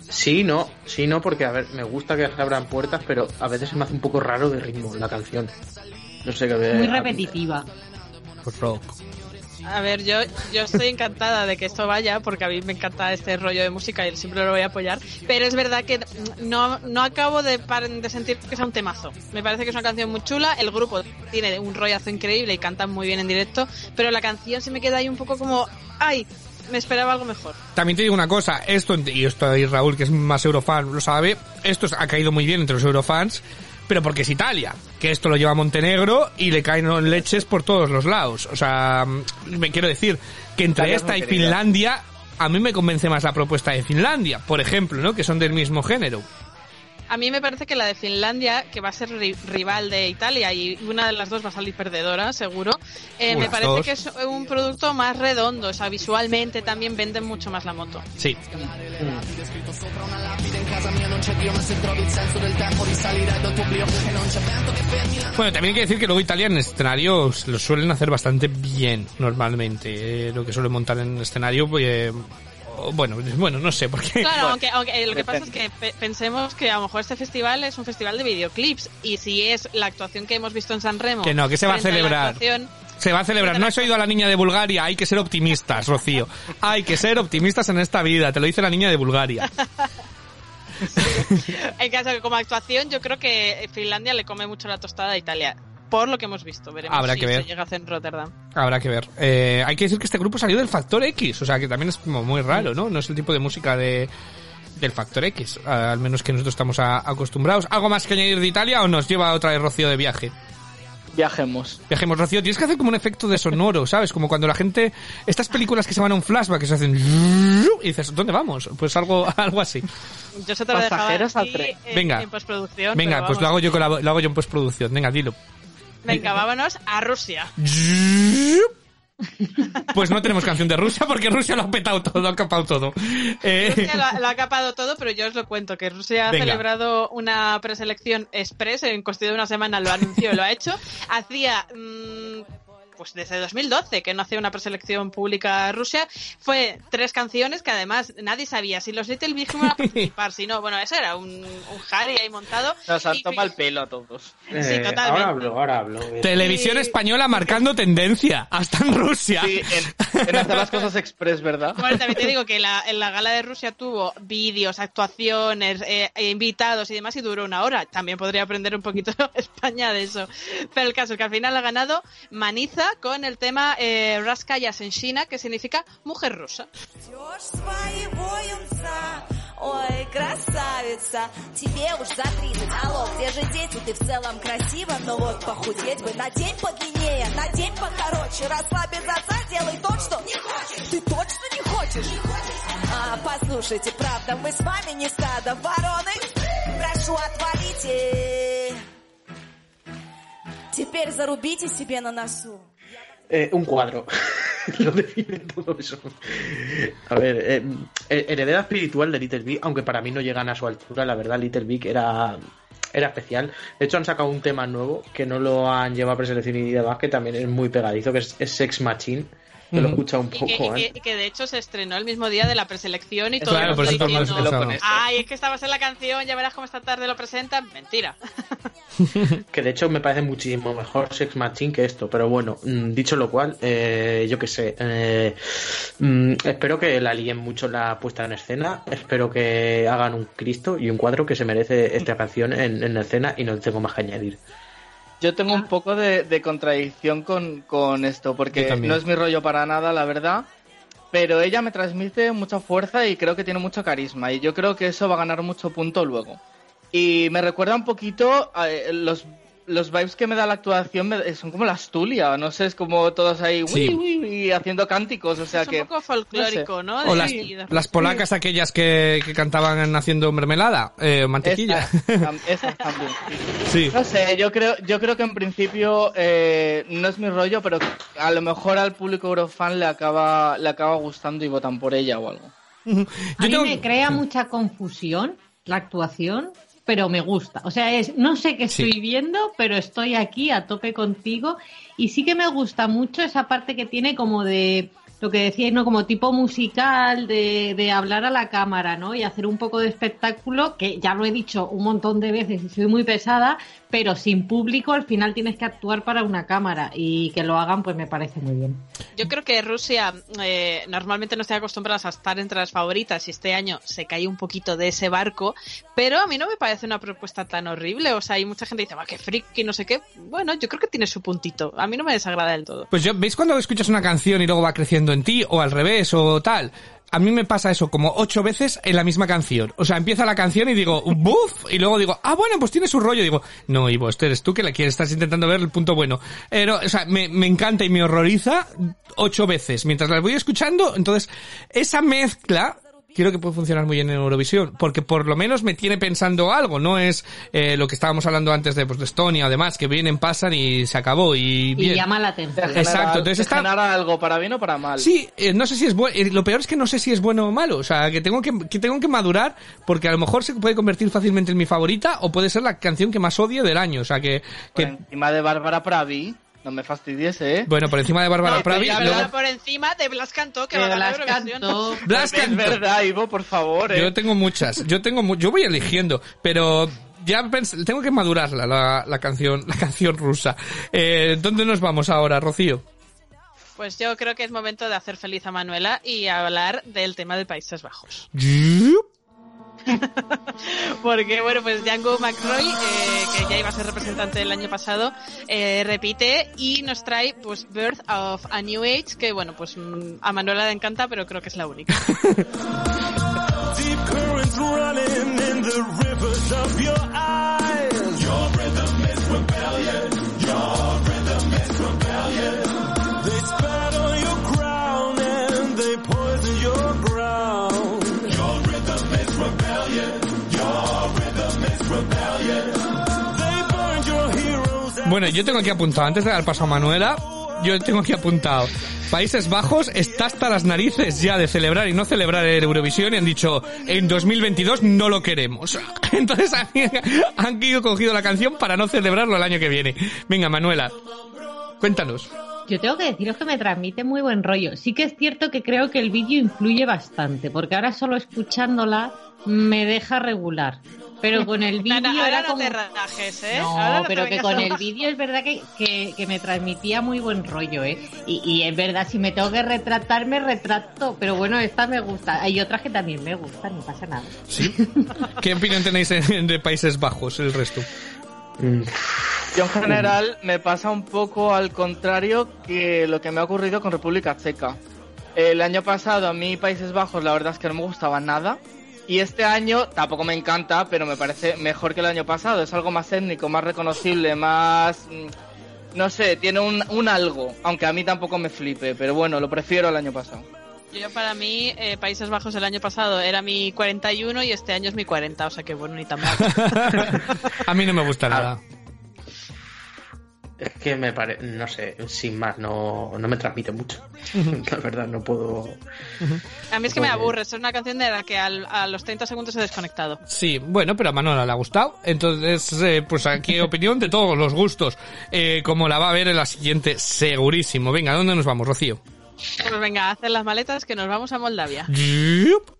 S7: Sí, no, sí, no, porque a ver, me gusta que se abran puertas, pero a veces se me hace un poco raro de ritmo la canción. No sé qué.
S6: Muy repetitiva.
S1: Por rock.
S5: A ver, yo, yo estoy encantada de que esto vaya, porque a mí me encanta este rollo de música y siempre lo voy a apoyar. Pero es verdad que no, no acabo de, de sentir que sea un temazo. Me parece que es una canción muy chula. El grupo tiene un rollazo increíble y cantan muy bien en directo. Pero la canción se me queda ahí un poco como, ¡ay! Me esperaba algo mejor.
S1: También te digo una cosa, esto, y esto ahí Raúl, que es más eurofan, lo sabe, esto ha caído muy bien entre los eurofans, pero porque es Italia, que esto lo lleva Montenegro y le caen leches por todos los lados. O sea, me quiero decir que entre esta y. Finlandia, a mí me convence más la propuesta de Finlandia, por ejemplo, ¿no? Que son del mismo género.
S5: A mí me parece que la de Finlandia, que va a ser ri- rival de Italia y una de las dos va a salir perdedora, seguro, eh, me parece
S1: dos.
S5: que es un producto más redondo, o sea, visualmente también venden mucho más la moto.
S1: Sí. Bueno, también hay que decir que luego Italia en escenarios lo suelen hacer bastante bien, normalmente. eh, lo que suelen montar en escenario, pues, eh, bueno, bueno, no sé, porque...
S5: Claro, aunque, aunque, eh, lo que pasa es que pe- pensemos que a lo mejor este festival es un festival de videoclips y si es la actuación que hemos visto en San Remo...
S1: Que no, que se va a celebrar. Se va a celebrar. No has oído a la niña de Bulgaria. Hay que ser optimistas, Rocío. Hay que ser optimistas en esta vida. Te lo dice la niña de Bulgaria.
S5: En caso que como actuación, yo creo que Finlandia le come mucho la tostada a Italia. Por lo que hemos visto, veremos
S1: Habrá
S5: si
S1: que ver.
S5: se llega a hacer en Rotterdam.
S1: Habrá que ver. Eh, hay que decir que este grupo salió del Factor X. O sea, que también es como muy raro, ¿no? No es el tipo de música de del Factor X. a- Al menos que nosotros estamos a- acostumbrados. ¿Algo más que añadir de Italia o nos lleva otra vez Rocío de viaje?
S8: Viajemos.
S1: Viajemos, Rocío. Tienes que hacer como un efecto de sonoro, ¿sabes? Como cuando la gente... Estas películas que se van a un flashback, que se hacen... Y dices, ¿dónde vamos? Pues algo, algo así.
S5: Yo se te lo
S8: Pasajeros al tren.
S5: en,
S1: Venga.
S5: en postproducción.
S1: Venga, pues lo hago yo con la, lo hago yo en postproducción. Venga, dilo.
S5: Venga, vámonos a Rusia.
S1: Pues no tenemos canción de Rusia porque Rusia lo ha petado todo, lo ha capado todo. Eh,
S5: Rusia lo, ha- lo ha capado todo, pero yo os lo cuento, que Rusia ha celebrado una preselección express, en cuestión de una semana lo anunció y lo ha hecho. Hacía, mm, pues desde 2012 que no hacía una preselección pública Rusia. Fue tres canciones que además nadie sabía si los Little Big iban a participar, si no, bueno, eso era un, un Harry ahí montado.
S8: Nos han tomado el pelo a todos.
S7: Eh,
S5: totalmente.
S7: ahora hablo, ahora hablo.
S1: Televisión española marcando tendencia. Hasta en Rusia.
S8: Sí, en, en hacer las cosas express, ¿verdad?
S5: Bueno, también te digo que la, en la gala de Rusia tuvo vídeos, actuaciones, eh, e invitados y demás y duró una hora. También podría aprender un poquito España de eso. Pero el caso es que al final ha ganado Maniza con el tema eh, Raskaya Senshina, que significa mujer rusa.
S4: Ой, красавица, тебе уж за 30, алло, где же дети, ты в целом красива, но вот похудеть бы, на день подлиннее, на день покороче, расслабить отца, делай то, что не хочешь, ты точно не хочешь? А, послушайте, правда, мы с вами не стадо вороны, прошу, отвалите. Теперь зарубите себе на носу.
S7: Eh, un cuadro. Lo define todo eso. A ver, eh, eh, heredera espiritual de Little Big, aunque para mí no llegan a su altura, la verdad, Little Big era, era especial. De hecho, han sacado un tema nuevo que no lo han llevado a preselección y demás, que también es muy pegadizo, que es Sex Machine. Que lo he escuchado un
S5: Y
S7: poco
S5: que, y que-
S7: antes.
S5: y que de hecho se estrenó el mismo día de la preselección y todo
S1: Claro, por eso.
S5: Ay, es que estabas en la canción, ya verás cómo esta tarde lo presentan. Mentira.
S7: Que de hecho me parece muchísimo mejor Sex Machine que esto. Pero bueno, mm, dicho lo cual, eh, yo qué sé. eh, mm, espero que la líen mucho la puesta en escena. Espero que hagan un Cristo y un cuadro que se merece esta canción en, en escena y no tengo más que añadir.
S8: Yo tengo un poco de, de contradicción con, con esto, porque no es mi rollo para nada, la verdad. Pero ella me transmite mucha fuerza y creo que tiene mucho carisma. Y yo creo que eso va a ganar mucho punto luego. Y me recuerda un poquito a eh, los, los vibes que me da la actuación, me- son como las Tulia, no sé, es como todos ahí
S1: Sí.
S8: uy, uy, haciendo cánticos, o sea
S5: es
S8: que...
S5: un poco folclórico, ¿no?
S1: O las, polacas aquellas que, que cantaban haciendo mermelada, eh, mantequilla.
S8: Esas, tam- esas también.
S1: sí.
S8: No sé, yo creo, yo creo que en principio eh, no es mi rollo, pero a lo mejor al público eurofan le acaba, le acaba gustando y votan por ella o algo.
S6: A
S1: Yo
S6: mí
S1: tengo-
S6: me crea mucha confusión la actuación, pero me gusta. O sea, es no sé qué
S1: Sí.
S6: estoy viendo, pero estoy aquí a tope contigo. Y sí que me gusta mucho esa parte que tiene como de lo que decíais, ¿no? Como tipo musical, de, de hablar a la cámara, ¿no? Y hacer un poco de espectáculo, que ya lo he dicho un montón de veces y soy muy pesada, pero sin público al final tienes que actuar para una cámara y que lo hagan pues me parece muy bien.
S5: Yo creo que Rusia eh, normalmente no está acostumbrada a estar entre las favoritas y este año se cae un poquito de ese barco, pero a mí no me parece una propuesta tan horrible. O sea, hay mucha gente que dice, va, qué friki, no sé qué. Bueno, yo creo que tiene su puntito. A mí no me desagrada del todo.
S1: Pues yo, ¿veis cuando escuchas una canción y luego va creciendo en ti? O al revés, o tal. A mí me pasa eso como ocho veces en la misma canción. O sea, empieza la canción y digo, ¡buf! Y luego digo, ah, bueno, pues tiene su rollo. digo, no, Ivo, este eres tú que la quieres, estás intentando ver el punto bueno. Pero, o sea, me, me encanta y me horroriza ocho veces. Mientras las voy escuchando, entonces, esa mezcla creo que puede funcionar muy bien en Eurovisión, porque por lo menos me tiene pensando algo, no es eh, lo que estábamos hablando antes de, pues, de Estonia o demás, que vienen, pasan y se acabó y
S6: Y llama la
S8: Te
S6: atención.
S1: Exacto, entonces está-
S8: genera algo para bien o para mal.
S1: Sí, eh, no sé si es bueno. Lo peor es que no sé si es bueno o malo. O sea, que tengo que, que tengo que madurar porque a lo mejor se puede convertir fácilmente en mi favorita o puede ser la canción que más odie del año. O sea, que,
S8: Por
S1: que
S8: encima de Bárbara Pravi, no me fastidies, ¿eh?
S1: bueno, por encima de Bárbara
S5: No,
S1: Pravi. luego-
S5: por encima de Blas Cantó, que va a ganar
S6: Blas cantó.
S1: Blas
S8: es verdad, Ivo, por favor, ¿eh?
S1: Yo tengo muchas. Yo tengo, mu- yo voy eligiendo, pero Ya tengo que madurarla, la, la canción, la canción rusa. Eh, ¿Dónde nos vamos ahora, Rocío?
S5: Pues yo creo que es momento de hacer feliz a Manuela y hablar del tema de Países Bajos. Porque, bueno, pues Django McRoy, eh, que ya iba a ser representante del año pasado, eh, repite y nos trae, pues, Birth of a New Age, que, bueno, pues mm, a Manuela le encanta, pero creo que es la única.
S12: They spat on your crown and they poison your ground.
S1: Bueno, yo tengo aquí apuntado, antes de dar paso a Manuela, yo tengo aquí apuntado. Países Bajos está hasta las narices ya de celebrar y no celebrar el Eurovisión y han dicho, en 2022 no lo queremos. Entonces han, han ido cogido la canción para no celebrarlo el año que viene. Venga, Manuela, cuéntanos.
S6: Yo tengo que deciros que me transmite muy buen rollo. Sí que es cierto que creo que el vídeo influye bastante, porque ahora solo escuchándola me deja regular. Pero con el vídeo
S5: Ahora, ahora
S6: era
S5: no
S6: como...
S5: te relajes, ¿eh?
S6: No,
S5: Ahora
S6: pero que con el vídeo es verdad que, que, que me transmitía muy buen rollo, ¿eh? Y, y es verdad, si me tengo que retratar, me retrato. Pero bueno, esta me gusta. Hay otras que también me gustan, no pasa nada.
S1: ¿Sí? ¿Qué opinión tenéis en- de Países Bajos, el resto?
S8: Yo en general me pasa un poco al contrario que lo que me ha ocurrido con República Checa. El año pasado a mí Países Bajos la verdad es que no me gustaba nada. Y este año tampoco me encanta, pero me parece mejor que el año pasado. Es algo más étnico, más reconocible, más... mm, No sé, tiene un, un algo, aunque a mí tampoco me flipe, pero bueno, lo prefiero al año pasado.
S5: Yo para mí, eh, Países Bajos el año pasado era mi 41 y este año es mi 40, o sea que bueno, ni tan mal.
S1: A mí no me gusta nada.
S7: Es que me parece, no sé, sin más, no, no me transmite mucho. La verdad, no puedo.
S5: A mí es que me
S7: Pues-
S5: aburre, es una canción de la que al- a los 30 segundos he desconectado.
S1: Sí, bueno, pero a Manuela le ha gustado. Entonces, eh, pues aquí opinión de todos los gustos. Eh, como la va a ver en la siguiente, segurísimo. Venga, ¿dónde nos vamos, Rocío?
S5: Pues venga, hacen las maletas que nos vamos a Moldavia.
S1: Yup.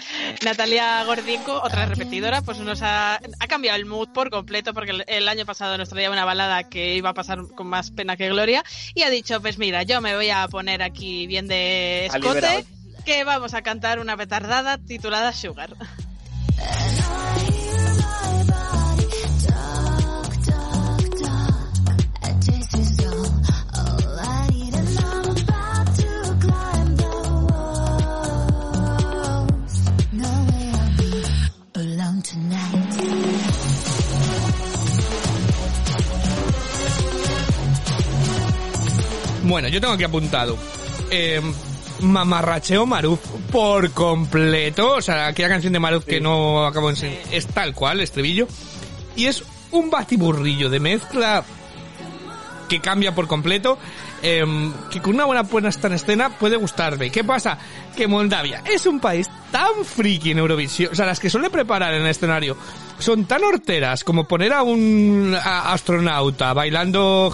S5: Natalia Gordienko, otra repetidora, pues nos ha, ha cambiado el mood por completo porque el, el año pasado nos traía una balada que iba a pasar con más pena que gloria y ha dicho, pues mira, yo me voy a poner aquí bien de escote que vamos a cantar una petardada titulada Sugar.
S1: Bueno, yo tengo aquí apuntado. Eh, mamarracheo Maruf por completo. O sea, aquella canción de Maruf que no acabo de enseñar. Es tal cual, estribillo. Y es un batiburrillo de mezcla que cambia por completo. Eh, que con una buena puesta en escena puede gustarme. ¿Qué pasa? Que Moldavia es un país tan friki en Eurovisión. O sea, las que suele preparar en el escenario son tan horteras como poner a un astronauta bailando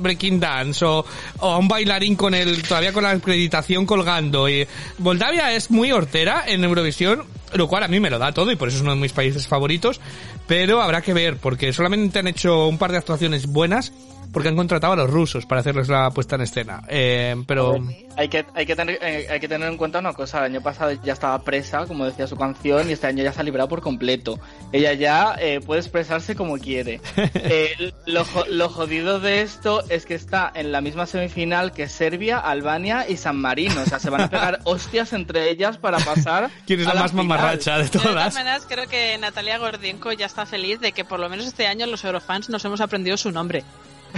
S1: breaking dance o, o a un bailarín con el todavía con la acreditación colgando. Y Moldavia es muy hortera en Eurovisión, lo cual a mí me lo da todo y por eso es uno de mis países favoritos. Pero habrá que ver porque solamente han hecho un par de actuaciones buenas porque han contratado a los rusos para hacerles la puesta en escena. Eh, pero
S8: Hay que, hay, que tener, eh, hay que tener en cuenta una cosa, el año pasado ya estaba presa, como decía su canción, y este año ya se ha librado por completo. Ella ya eh, puede expresarse como quiere. Eh, lo, lo jodido de esto es que está en la misma semifinal que Serbia, Albania y San Marino. O sea, se van a pegar hostias entre ellas para pasar.
S1: ¿quién es
S8: a
S1: la más
S8: final.
S1: mamarracha de
S5: Yo, de todas
S1: todas?
S5: maneras, creo que Natalia Gordienko ya está feliz de que por lo menos este año los Eurofans nos hemos aprendido su nombre.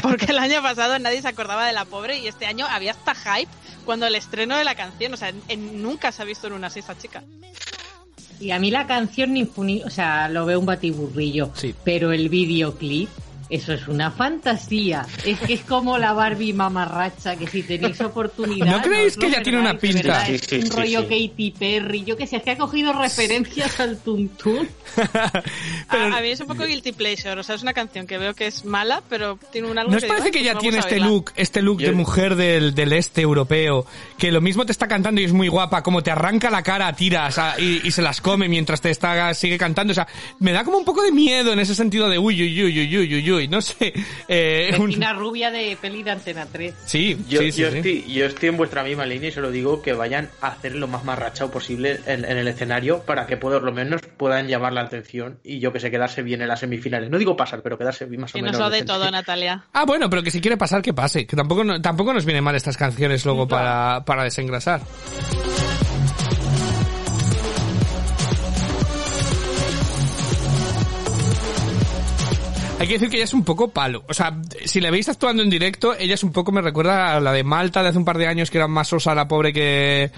S5: Porque el año pasado nadie se acordaba de la pobre y este año había hasta hype cuando el estreno de la canción. O sea, en- nunca se ha visto en una así esta chica.
S6: Y a mí la canción ni funi- o sea, lo veo un batiburrillo.
S1: Sí.
S6: Pero el videoclip, Eso es una fantasía. Es que es como la Barbie mamarracha, que si tenéis oportunidad.
S1: ¿No creéis que ella tiene una pinta? Sí,
S6: un
S1: sí,
S6: rollo
S1: sí.
S6: Katy Perry. Yo que sé, es que ha cogido referencias al tuntún.
S5: A, a mí es un poco guilty pleasure, o sea, es una canción que veo que es mala, pero tiene un algo
S1: ¿No os parece
S5: "Ay,
S1: que
S5: pues
S1: ella
S5: me
S1: tiene este
S5: oírla".
S1: look, este look de mujer del, del este europeo, que lo mismo te está cantando y es muy guapa, como te arranca la cara a tiras a- y, y se las come mientras te está sigue cantando? O sea, me da como un poco de miedo en ese sentido de uy, uy, uy, uy, uy, uy, uy, no sé. Eh, un-
S6: Vecina rubia de peli de Antena 3.
S1: Sí,
S7: Yo,
S1: sí, sí,
S7: yo
S1: sí.
S7: Estoy, yo estoy en vuestra misma línea y se lo digo que vayan a hacer lo más marrachado posible en, en el escenario para que por lo menos puedan llamar la atención y yo que sé, quedarse bien en las semifinales. No digo pasar, pero quedarse bien más o
S5: Que
S7: menos.
S5: nos lo dé
S7: decente.
S5: todo, Natalia.
S1: Ah, bueno, pero que si quiere pasar, que pase. Que tampoco, tampoco nos vienen mal estas canciones luego para, para desengrasar. Hay que decir que ella es un poco palo. O sea, si la veis actuando en directo, ella es un poco, me recuerda a la de Malta de hace un par de años, que era más sosa la pobre que,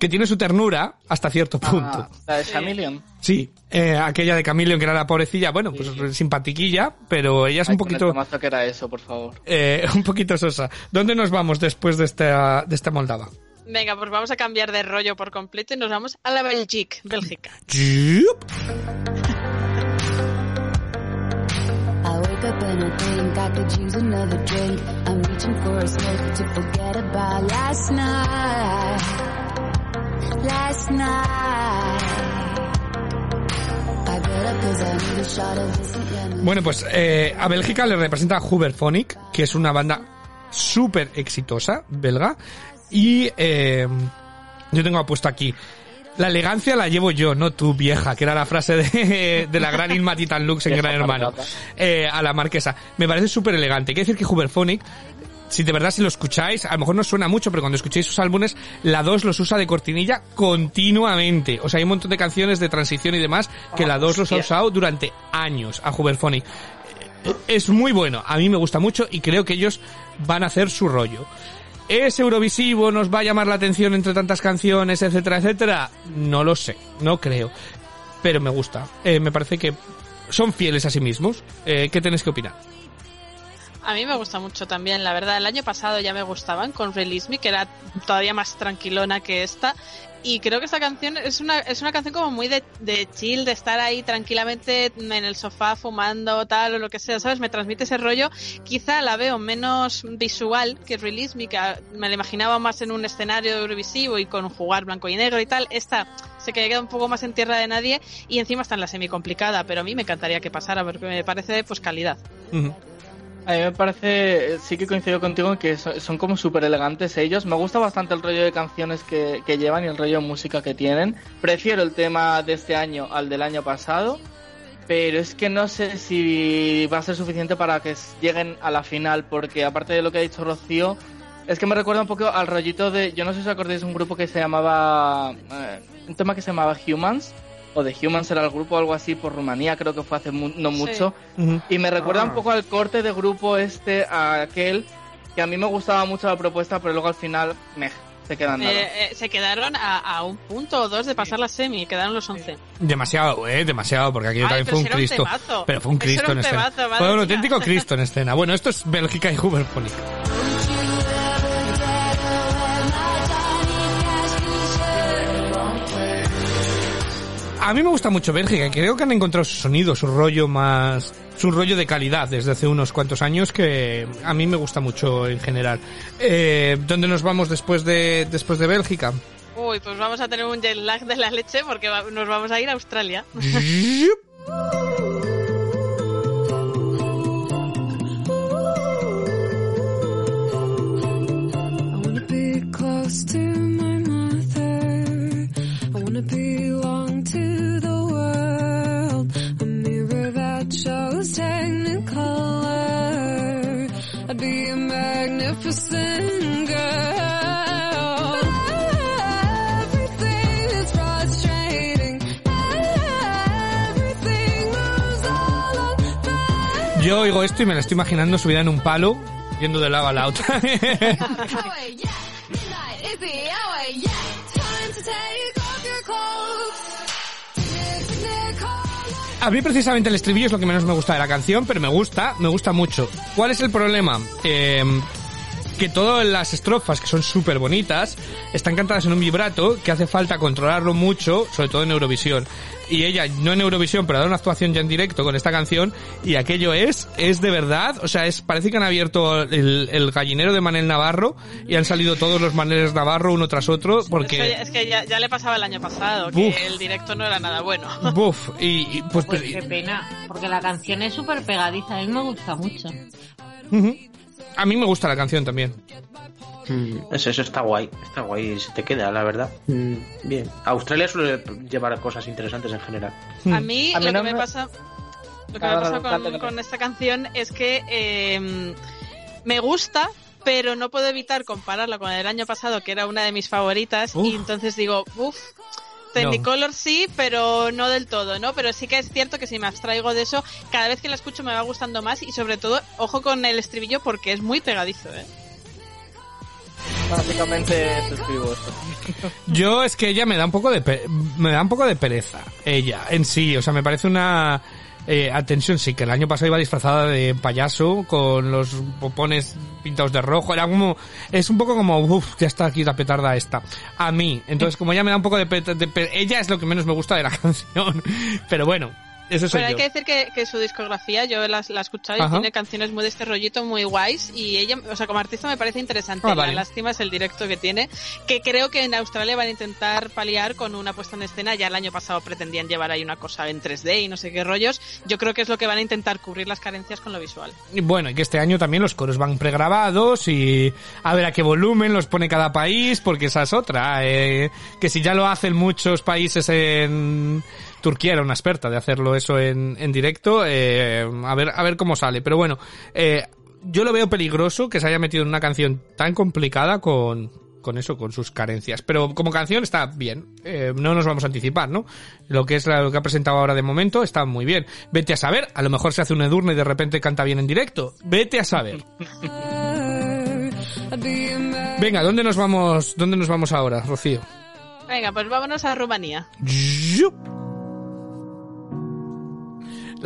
S1: que tiene su ternura hasta cierto punto.
S8: Ah, la de Chameleon.
S1: Sí, eh, aquella de Camilleon, que era la pobrecilla, bueno, pues simpatiquilla, pero ella es un
S8: Ay, con el
S1: poquito,
S8: temazo que era eso, por favor.
S1: eh, un poquito sosa. ¿Dónde nos vamos después de esta, de esta Moldava?
S5: Venga, pues vamos a cambiar de rollo por completo y nos vamos a la Belgique, Bélgica.
S10: Wake up and I could use another drink. I'm reaching for a smoke to forget about last night. Last night. A.
S1: Bueno, pues eh, a Bélgica le representa Huberphonic, que es una banda súper exitosa, belga. Y eh, yo tengo puesto aquí, la elegancia la llevo yo, no tú vieja, que era la frase de, de la gran Ilma Titan Lux en Gran Hermano, eh, a la marquesa. Me parece súper elegante. Quiere decir que Huberphonic si de verdad si lo escucháis, a lo mejor no suena mucho, pero cuando escuchéis sus álbumes, la 2 los usa de cortinilla continuamente. O sea, hay un montón de canciones de transición y demás que la 2 los ha usado durante años a Huberphonic. Es muy bueno, a mí me gusta mucho y creo que ellos van a hacer su rollo. ¿Es Eurovisivo? ¿Nos va a llamar la atención entre tantas canciones, etcétera, etcétera? No lo sé, no creo. Pero me gusta. Eh, me parece que son fieles a sí mismos. Eh, ¿Qué tenéis que opinar?
S5: A mí me gusta mucho también, la verdad. El año pasado ya me gustaban con Release Me, que era todavía más tranquilona que esta. Y creo que esta canción es una, es una canción como muy de, de chill, de estar ahí tranquilamente en el sofá fumando tal o lo que sea, ¿sabes? Me transmite ese rollo. Quizá la veo menos visual que Release Me, que a- me la imaginaba más en un escenario Eurovisivo y con jugar blanco y negro y tal. Esta se queda un poco más en tierra de nadie y encima está en la semi complicada, pero a mí me encantaría que pasara porque me parece pues calidad.
S8: A mí me parece, sí que coincido contigo en que son, como súper elegantes ellos. Me gusta bastante el rollo de canciones que, que llevan y el rollo de música que tienen. Prefiero el tema de este año al del año pasado, pero es que no sé si va a ser suficiente para que lleguen a la final, porque aparte de lo que ha dicho Rocío, es que me recuerda un poco al rollito de, yo no sé si os acordáis un grupo que se llamaba, eh, un tema que se llamaba Humans, o de Humans era el grupo, algo así, por Rumanía, creo que fue hace mu- no
S5: Sí.
S8: mucho. Y me recuerda
S7: Ah.
S8: un poco al corte de grupo este, a aquel, que a mí me gustaba mucho la propuesta, pero luego al final, meh, se quedan.
S5: Eh, eh, se quedaron a, a un punto o dos de pasar la semi, quedaron los 11.
S1: Demasiado, eh, demasiado, porque aquello
S5: Ay,
S1: también fue un
S5: un
S1: Cristo.
S5: temazo.
S1: pero fue un Cristo
S5: era
S1: en
S5: un
S1: escena. fue un auténtico Cristo en escena. Bueno, esto es Bélgica y Huberphonic. A mí me gusta mucho Bélgica, creo que han encontrado su sonido, su rollo más, su rollo de calidad desde hace unos cuantos años que a mí me gusta mucho en general. Eh, ¿Dónde nos vamos después de, después de Bélgica?
S5: Uy, pues vamos a tener un jet lag de la leche porque va- nos vamos a ir a Australia.
S10: To my
S1: Yo oigo esto y me la estoy imaginando subida en un palo, yendo de lado a la otra. A mí precisamente el estribillo es lo que menos me gusta de la canción, pero me gusta, me gusta mucho. ¿Cuál es el problema? Eh, que todas las estrofas, que son súper bonitas, están cantadas en un vibrato que hace falta controlarlo mucho, sobre todo en Eurovisión. Y ella, no en Eurovisión, pero ha dado una actuación ya en directo con esta canción, y aquello es, es de verdad, o sea, es, parece que han abierto el, el gallinero de Manel Navarro y han salido todos los Maneles Navarro uno tras otro,
S5: Es que,
S1: porque,
S5: es que ya, ya le pasaba el año pasado, que
S1: Uf.
S5: el directo no era nada bueno.
S1: buf, y, y, pues,
S6: Pues qué pena, porque la canción es súper pegadiza, a mí me gusta mucho.
S1: Ujú. A mí me gusta la canción también.
S7: Mm, Eso, eso está guay, está guay, se te queda, la verdad. Mm, Bien. Australia suele llevar cosas interesantes en general.
S5: A mí,
S8: A mí
S5: lo
S8: no
S5: que me
S8: me-
S5: pasa, lo que me
S8: Dale,
S5: pasa
S8: dale,
S5: con, esta canción es que eh, me gusta, pero no puedo evitar compararla con el año pasado, que era una de mis favoritas,
S1: Uf.
S5: y entonces digo, uff, Technicolor sí, pero no del todo, ¿no? Pero sí que es cierto que si me abstraigo de eso, cada vez que la escucho me va gustando más y sobre todo, ojo con el estribillo porque es muy pegadizo, ¿eh?
S8: Básicamente suscribo esto.
S1: Yo es que ella me da un poco de pe- me da un poco de pereza ella en sí, o sea, me parece una eh, atención sí que el año pasado iba disfrazada de payaso con los popones pintados de rojo, era como es un poco como uff, ya está aquí la petarda esta. A mí, entonces como ella me da un poco de, de pe- ella es lo que menos me gusta de la canción, pero bueno, soy
S5: Pero hay
S1: yo.
S5: que decir que, que su discografía, yo la, la he escuchado y
S1: Ajá.
S5: tiene canciones muy de este rollito, muy guays. Y ella, o sea, como artista me parece interesante.
S1: Ah,
S5: La
S1: vale.
S5: lástima es el directo que tiene, que creo que en Australia van a intentar paliar con una puesta en escena. Ya el año pasado pretendían llevar ahí una cosa en 3D y no sé qué rollos. Yo creo que es lo que van a intentar cubrir las carencias con lo visual.
S1: Y Bueno, y que este año también los coros van pregrabados y a ver a qué volumen los pone cada país, porque esa es otra. eh, que si ya lo hacen muchos países en Turquía era una experta de hacerlo eso en, en directo, eh, a ver a ver cómo sale. Pero bueno, eh, yo lo veo peligroso que se haya metido en una canción tan complicada con con eso, con sus carencias. Pero como canción está bien. Eh, no nos vamos a anticipar, ¿no? Lo que es la- lo que ha presentado ahora de momento está muy bien. Vete a saber, a lo mejor se hace un Edurne y de repente canta bien en directo. Vete a saber. Venga, ¿dónde nos vamos, dónde nos vamos ahora, Rocío?
S5: Venga, pues vámonos a Rumanía.
S1: Yup.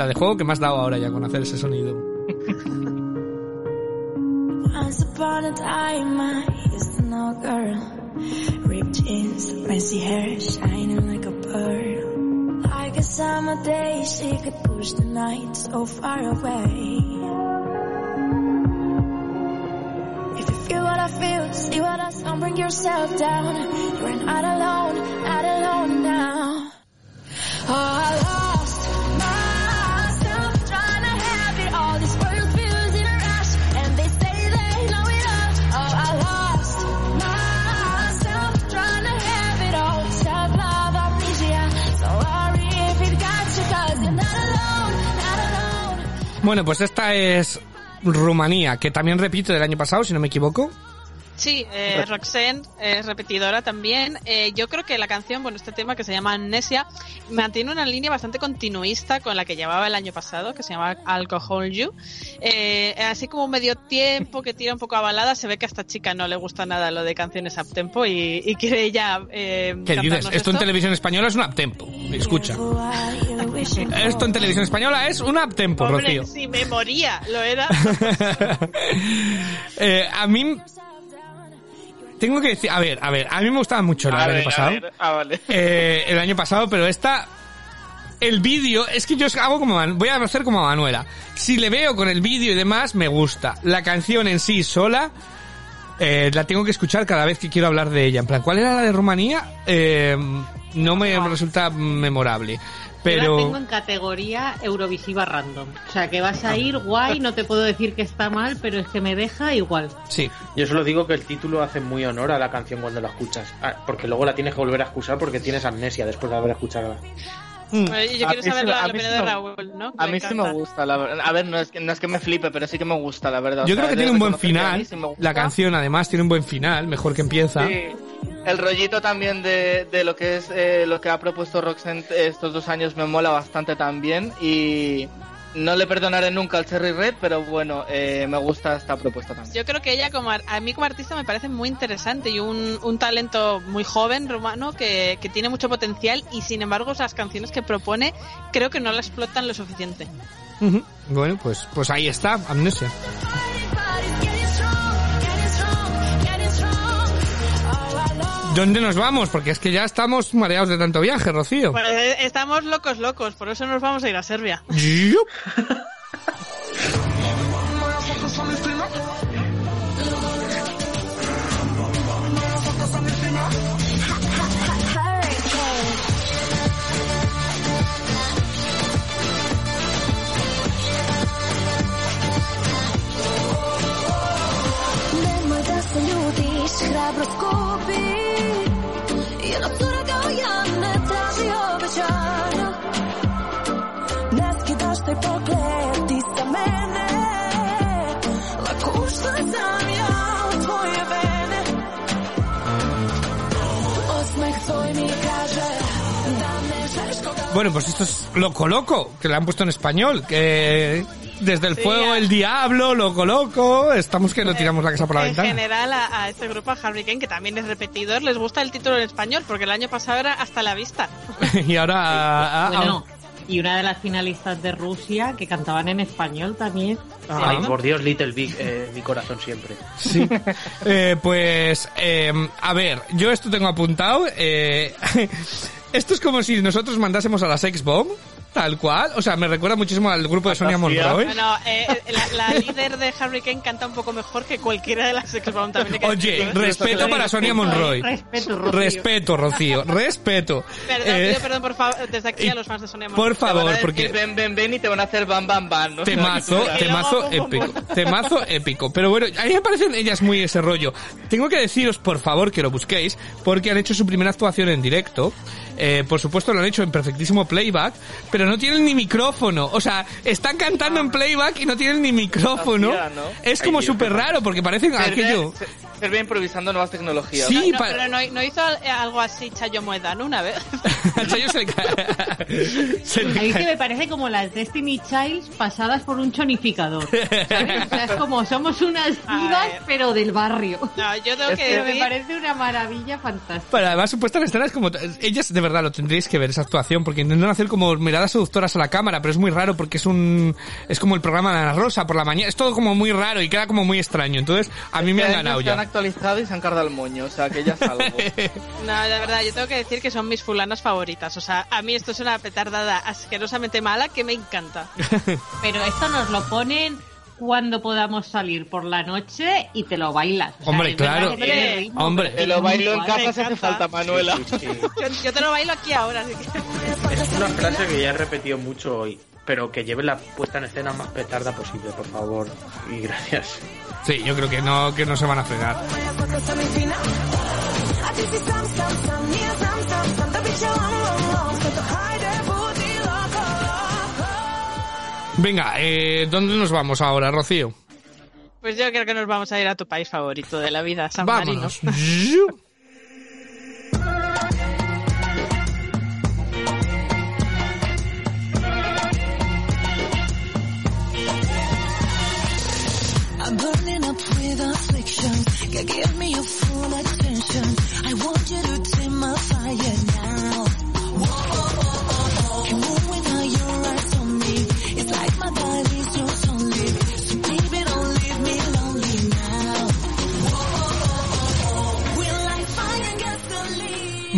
S1: La de juego que me has dado ahora ya con hacer ese sonido.
S10: Once upon a time, I used to know a girl. Ripped jeans, messy hair, shining like a pearl. Like a summer day, she could push the night so far away. If you feel what I feel, see what I saw, bring yourself down. You're not alone, not alone now. Oh, I
S1: Bueno, pues esta es Rumanía, que también repite del año pasado, si no me equivoco.
S5: Sí, eh, Roxanne es repetidora también. Eh, yo creo que la canción, bueno, este tema que se llama Amnesia, mantiene una línea bastante continuista con la que llevaba el año pasado, que se llama Alcohol You. Eh, así como medio tiempo, que tira un poco a balada, se ve que a esta chica no le gusta nada lo de canciones up tempo y, y quiere ella eh,
S1: ¿Qué dices?
S5: cantarnos
S1: Esto en televisión española es un uptempo. Escucha. Esto en televisión española es un uptempo, Rocío.
S5: si me moría, lo era.
S1: Eh, a mí... Tengo que decir, a ver, a ver, a mí me gustaba mucho la
S8: A
S1: del año
S8: ver, a
S1: pasado.
S8: ver, ah, vale.
S1: Eh, el año pasado, pero esta... El vídeo, es que yo hago como... Voy a hacer como Manuela. Si le veo con el vídeo y demás, me gusta. La canción en sí sola... eh, la tengo que escuchar cada vez que quiero hablar de ella. En plan, ¿cuál era la de Rumanía? Eh, no me resulta memorable.
S6: Yo la
S1: Pero...
S6: tengo en categoría Eurovisiva random. O sea, que vas a ir guay, no te puedo decir que está mal, pero es que me deja igual.
S1: Sí.
S7: Yo solo digo que el título hace muy honor a la canción cuando la escuchas. Ah, Porque luego la tienes que volver a escuchar porque tienes amnesia después de haber escuchado.
S5: Yo
S8: A
S5: quiero saber la,
S8: a mí
S5: opinión
S8: sí
S5: de
S8: me-
S5: Raúl, ¿no?
S8: A
S5: Me
S8: mí sí
S5: encanta.
S8: me gusta, la verdad. A ver, no es, que, no es que me flipe, pero sí que me gusta, la verdad. O
S1: Yo
S8: sea,
S1: creo que tiene un buen final.
S8: sí.
S1: La canción, además, tiene un buen final, mejor que empieza.
S8: Sí. El rollito también de, de lo que es eh, lo que ha propuesto Roxanne estos dos años me mola bastante también y, No le perdonaré nunca al Cherry Red, pero bueno, eh, me gusta esta propuesta también.
S5: Yo creo que ella, como a mí como artista, me parece muy interesante y un, un talento muy joven, rumano, que, que tiene mucho potencial y sin embargo las canciones que propone creo que no la explotan lo suficiente.
S1: Bueno, pues, pues ahí está, Amnesia. ¿Dónde nos vamos? Porque es que ya estamos mareados de tanto viaje, Rocío.
S5: Pues, eh, estamos locos, locos, por eso nos vamos a ir a Serbia.
S1: Yup.
S10: Taj pogled ti sa mene Lako ušla sam ja u tvoje vene Osmeh tvoj mi kaže Da ne želiš koga
S1: Bueno, pues esto es Loco Loco, que le han puesto en español, que desde el
S5: Sí,
S1: fuego el diablo, Loco Loco, estamos que no tiramos la casa por la
S5: en
S1: ventana.
S5: general a, a este grupo, a Harry Kane, que también es repetidor, les gusta el título en español, porque el año pasado era Hasta la Vista.
S1: y ahora... ah, ah,
S6: Bueno, y una de las finalistas de Rusia que cantaban en español también.
S7: Ay, por Dios, Little Big, eh, mi corazón siempre.
S1: Sí. Eh, pues, eh, a ver, yo esto tengo apuntado. eh, esto es como si nosotros mandásemos a la Sex Bomb, tal cual. O sea, me recuerda muchísimo al grupo de Sonia Monroy.
S5: Bueno, eh, la, la líder de Harry Kane canta un poco mejor que cualquiera de las Bomb, también
S1: Oye, respeto para Sonia Monroy.
S6: Respeto, Rocío.
S1: Respeto, Rocío. Respeto.
S5: Perdón,
S1: Eh,
S5: perdón por favor, desde aquí a los fans de Sonia Monroy.
S1: por favor,
S8: decir,
S1: porque
S8: ven, ven, ven y te van a hacer bam, bam, bam. ¿no?
S1: Temazo, temazo épico. Temazo épico. Pero bueno, a mí me parecen ellas muy ese rollo. Tengo que deciros, por favor, que lo busquéis, porque han hecho su primera actuación en directo. Eh, por supuesto, lo han hecho en perfectísimo playback, pero no tienen ni micrófono. O sea, están cantando en playback y no tienen ni micrófono. Es como súper raro, porque parecen aquello...
S8: Se- Serbia improvisando nuevas tecnologías.
S1: Sí,
S5: No, pero no, no hizo algo así Chayo Moedano una vez.
S1: Chayo se le cae- se le
S6: A mí que me parece como las Destiny Childs pasadas por un chonificador. ¿sabes? O sea, es como somos unas divas, pero del barrio.
S5: No, yo tengo que
S6: Pero me parece una maravilla fantástica.
S1: Pero además su puesta en escena es como... Ellas, de verdad, lo tendréis que ver, esa actuación, porque intentan hacer como miradas seductoras a la cámara, pero es muy raro porque es un... Es como el programa de Ana Rosa por la mañana. Es todo como muy raro y queda como muy extraño. Entonces, a mí me han ganado
S8: Se han
S1: ya.
S8: actualizado y se han cargado el moño, o sea que ya salgo.
S5: No, de verdad, yo tengo que decir que son mis fulanas favoritas. O sea, a mí esto es una petardada asquerosamente mala que me encanta.
S6: Pero esto nos lo ponen cuando podamos salir por la noche y te lo bailas. O sea,
S1: Hombre, claro.
S6: ritmo,
S1: Hombre.
S8: Te lo bailo en casa si hace falta, Manuela.
S7: Sí, sí.
S5: Yo, yo te lo bailo aquí ahora, así que...
S7: Es una frase que ya he repetido mucho hoy, pero que lleve la puesta en escena más petarda posible, por favor. Y gracias.
S1: Sí, yo creo que no, que no se van a frenar. Venga, eh, ¿dónde nos vamos ahora, Rocío?
S5: Pues yo creo que nos vamos a ir a tu país favorito de la vida, San Marino.
S1: Vámonos. Yu.
S10: I'm burning up with affliction. Girl, give me your full attention. I want you to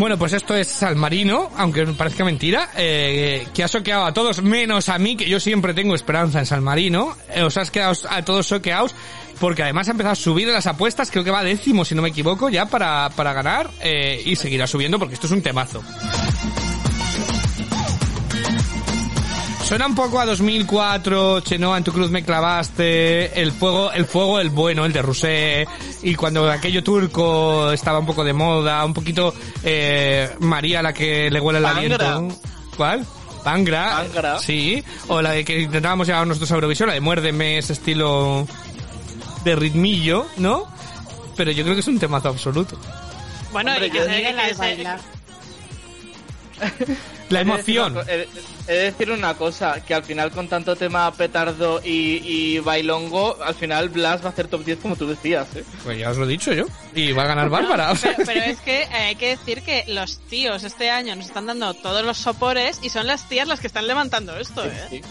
S1: Bueno, pues esto es Salmarino, aunque parezca mentira, eh, que ha soqueado a todos, menos a mí, que yo siempre tengo esperanza en Salmarino. Eh, os has quedado a todos soqueados, porque además ha empezado a subir las apuestas, creo que va décimo, si no me equivoco, ya para, para ganar, eh, y seguirá subiendo, porque esto es un temazo. Suena un poco a 2004, Chenoa, en tu cruz me clavaste, el fuego, el fuego, el bueno, el de Rusé, y cuando aquello turco estaba un poco de moda, un poquito eh, María la que le huele el
S8: Pangra.
S1: aliento. ¿Cuál? Pangra.
S8: Pangra.
S1: Sí, o la de que intentábamos llevar nosotros a Eurovisión, la de Muérdeme, ese estilo de ritmillo, ¿no? Pero yo creo que es un temazo absoluto.
S5: Bueno,
S8: Hombre,
S5: y que
S6: Mira
S5: que
S1: La
S8: He de decir
S1: emoción.
S8: He he de decir una cosa, que al final con tanto tema petardo y, y bailongo, al final Blas va a hacer top 10 como tú decías, ¿eh?
S1: Pues ya os lo he dicho yo. Y va a ganar Bárbara.
S5: Pero, pero es que eh, hay que decir que los tíos este año nos están dando todos los sopores y son las tías las que están levantando esto, ¿eh?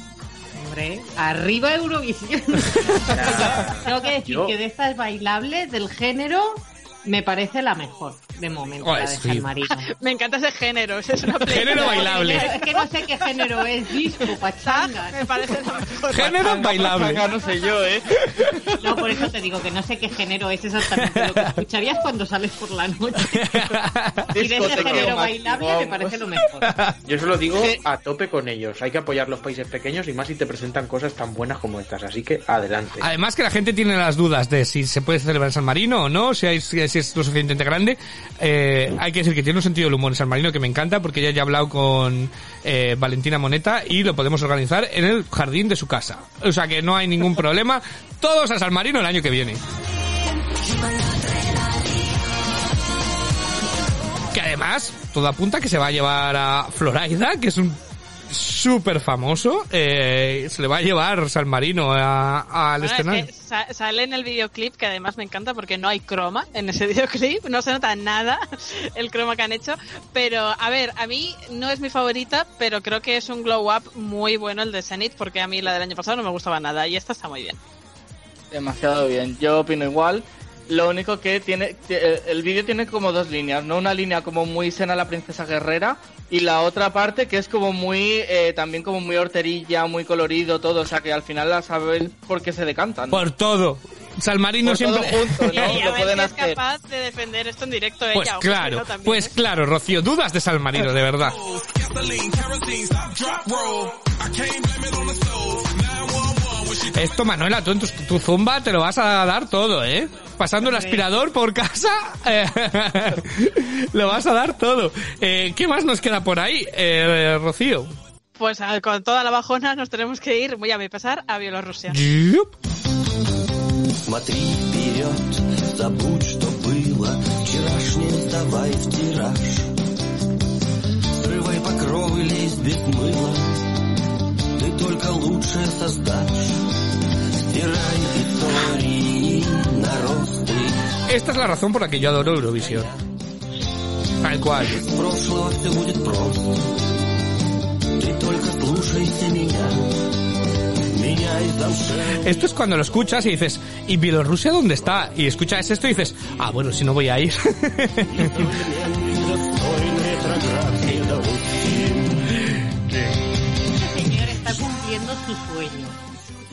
S6: Hombre, arriba Eurovisión. Tengo que decir
S7: Yo-
S6: que de estas bailables del género me parece la mejor de momento,
S1: Joder,
S6: la de
S1: sí.
S6: San Marino.
S5: Me encanta ese género, ese es una playlist.
S1: Género bailable.
S6: Es que no sé qué género es, disco, pachanga.
S5: Me parece lo mejor.
S1: Género bailable.
S8: No sé yo, ¿eh?
S6: No, por eso te digo que no sé qué género es exactamente lo que escucharías cuando sales por la noche. Y de ese género bailable me parece lo mejor.
S7: Yo se lo digo a tope con ellos. Hay que apoyar los países pequeños y más si te presentan cosas tan buenas como estas. Así que adelante.
S1: Además que la gente tiene las dudas de si se puede celebrar en San Marino o no, si, hay, si es lo suficientemente grande. Eh, hay que decir que tiene un sentido del humor en San Marino que me encanta porque ya ha hablado con eh, Valentina Moneta y lo podemos organizar en el jardín de su casa. O sea que no hay ningún problema. Todos a San Marino el año que viene. Que además, todo apunta que se va a llevar a Florida, que es un súper famoso. eh, se le va a llevar San Marino a- al
S5: Bueno, es
S1: escenario.
S5: que sa- sale en el videoclip, que además me encanta porque no hay croma en ese videoclip, no se nota nada el croma que han hecho. Pero, a ver, a mí no es mi favorita, pero creo que es un glow up muy bueno el de Zenith, porque a mí la del año pasado no me gustaba nada y esta está muy bien.
S8: Demasiado bien, yo opino igual. Lo único que tiene, ti- el- vídeo tiene como dos líneas, ¿no? Una línea como muy Sena la princesa guerrera y la otra parte que es como muy, eh, también como muy horterilla, muy colorido, todo. O sea que al final la saben por qué se decantan.
S1: Por todo. San Marino
S8: Por todo
S1: siempre...
S8: junto,
S5: Y, y
S8: ¿no?
S5: a
S8: Lo
S5: ver
S8: pueden
S5: si es
S8: hacer.
S5: capaz de defender esto en directo
S1: Pues
S5: ella. ojo,
S1: claro,
S5: no también,
S1: pues
S5: ¿eh?
S1: claro, Rocío, dudas de San Marino, de verdad. Esto, Manuela, tú en tu, tu zumba te lo vas a dar todo, ¿eh? Pasando el aspirador por casa, eh, lo vas a dar todo. Eh, ¿Qué más nos queda por ahí, eh, Rocío?
S5: Pues a- con toda la bajona nos tenemos que ir, voy a mi pesar, a Bielorrusia.
S1: Yup.
S13: Смотри вперед, забудь, что было Вчерашнее сдавай в тираж Срывай покровы, лезь без мыла Ты только лучшее создашь
S1: Esta es la razón por la que yo adoro Eurovisión. Tal cual. Esto es cuando lo escuchas y dices, ¿y Bielorrusia dónde está? Y escuchas esto y dices, ah, bueno, si no voy a ir.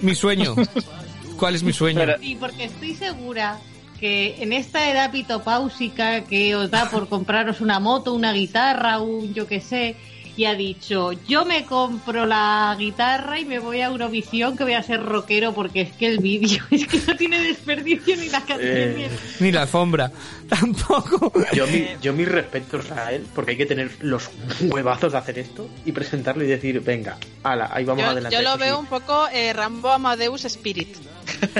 S1: Mi sueño. ¿Cuál es mi sueño?
S6: Sí, porque estoy segura que en esta edad pitopáusica que os da por compraros una moto, una guitarra, un yo qué sé, y ha dicho, yo me compro la guitarra y me voy a Eurovisión que voy a ser rockero porque es que el vídeo es que no tiene desperdicio ni la canción
S7: Eh,
S6: ni
S1: la alfombra. Tampoco.
S7: Yo, mi, yo mis respetos a él, porque hay que tener los huevazos de hacer esto y presentarlo y decir, venga, ala, ahí vamos
S5: Yo,
S7: adelante.
S5: yo lo
S7: sí.
S5: veo un poco eh, Rambo Amadeus Spirit.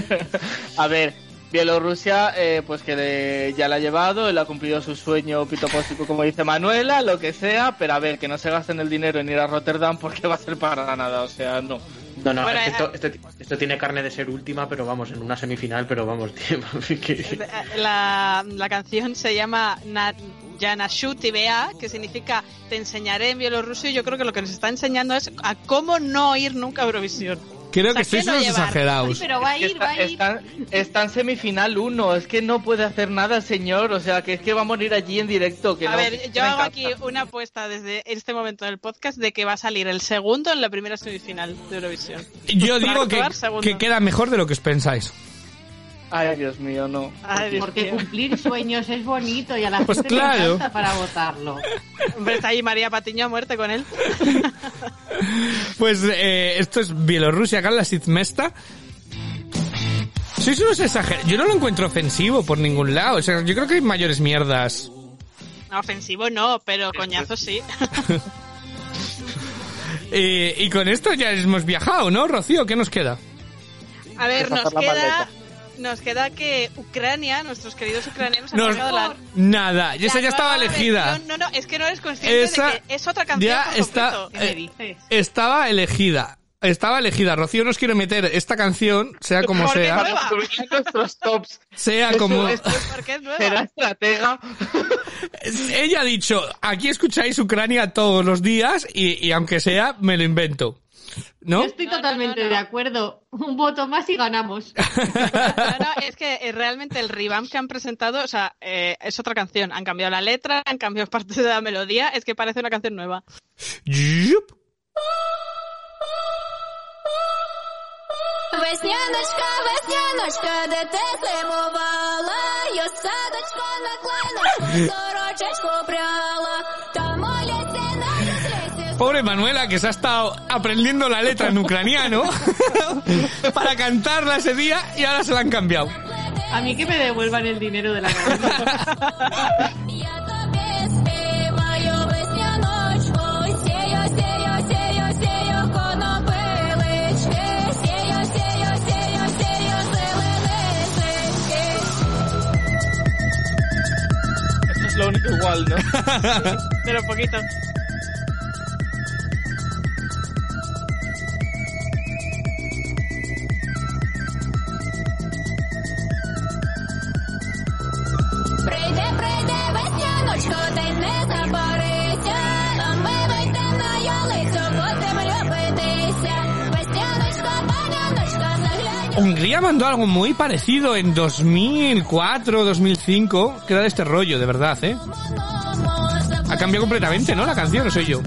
S8: A ver, Bielorrusia, eh, pues que le- ya la ha llevado, él ha cumplido su sueño pitopósico, como dice Manuela, lo que sea, pero a ver, que no se gasten el dinero en ir a Rotterdam porque va a ser para nada, o sea, no.
S7: No, no,
S5: Bueno,
S7: es que
S5: eh,
S7: esto, esto, esto tiene carne de ser última, pero vamos, en una semifinal, pero vamos, tío, que-
S5: La, la canción se llama Na- Yanashu Tibea, que significa te enseñaré en bielorruso y yo creo que lo que nos está enseñando es a cómo no ir nunca a Eurovisión.
S1: Creo
S5: O sea,
S1: que sois
S5: ¿qué no
S1: unos
S5: llevar?
S1: exagerados.
S6: Pero va a ir, va
S8: está,
S6: a ir.
S8: está- está en semifinal uno, es que no puede hacer nada el señor, o sea, que es que va a morir allí en directo. Que
S5: A
S8: no,
S5: ver, yo hago
S8: encanta.
S5: aquí una apuesta desde este momento del podcast de que va a salir el segundo en la primera semifinal de Eurovisión.
S1: Yo digo que queda mejor de lo que os pensáis.
S8: Ay, Dios mío, no.
S5: Ay, Dios
S6: Porque
S5: mío.
S6: cumplir sueños es bonito y a la
S1: Pues
S6: gente
S1: claro.
S6: le encanta para votarlo.
S5: Hombre, está ahí María Patiño a muerte con él.
S1: Pues eh, esto es Bielorrusia, acá en la Sizmesta. Sois unos exagerados. Yo no lo encuentro ofensivo por ningún lado. O sea, yo creo que hay mayores mierdas.
S5: No, ofensivo no, pero coñazo sí.
S1: Eh, y con esto ya hemos viajado, ¿no, Rocío? ¿Qué nos queda?
S5: A ver, nos queda
S8: maleta.
S5: Nos queda que Ucrania, nuestros queridos ucranianos, han sacado la,
S1: Nada, y esa ya estaba elegida.
S5: versión. No, no, es que no eres consciente
S1: Esa
S5: de que es otra canción.
S1: ya
S5: por
S1: está, eh, estaba elegida. Estaba elegida. Rocío nos quiere meter esta canción, sea como
S8: Porque
S1: sea.
S8: para subir a nuestros tops.
S1: Sea
S8: Eso
S1: como-
S8: es-
S5: Porque es nueva.
S8: Será estratega.
S1: Ella ha dicho, aquí escucháis Ucrania todos los días y, y aunque sea, me lo invento. ¿No?
S6: Yo estoy totalmente de acuerdo. Un voto más y ganamos.
S5: No, no, es que eh, realmente el revamp que han presentado, o sea, eh, es otra canción. Han cambiado la letra, han cambiado parte de la melodía, es que parece una canción nueva.
S1: Yup. pobre Manuela, que se ha estado aprendiendo la letra en ucraniano para cantarla ese día y ahora se la han cambiado.
S6: A mí que me devuelvan el dinero de la
S8: cabeza. Es lo único igual, ¿no?
S5: Pero poquito.
S1: Hungría mandó algo muy parecido en 2004, 2005, que era de este rollo, de verdad, ¿eh? Ha cambiado completamente, ¿no? La canción, no soy yo.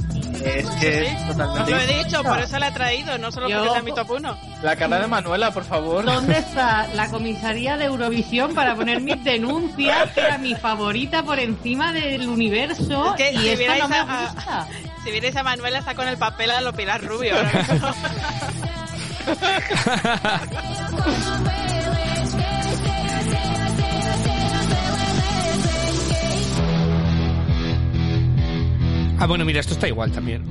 S8: Es que es
S5: Os
S8: totalmente.
S5: lo he dicho, por eso la he traído, no solo
S6: Yo-
S5: porque sea mi top 1.
S8: La cara de Manuela, por favor.
S6: ¿Dónde está la comisaría de Eurovisión para poner mis denuncias, que era mi favorita por encima del universo?
S5: Es que
S6: y
S5: si vierais
S6: no me
S5: a-
S6: gusta.
S5: Si vierais a Manuela está con el papel a lo Pilar Rubio. ahora
S1: Ah, bueno, mira, esto está igual también.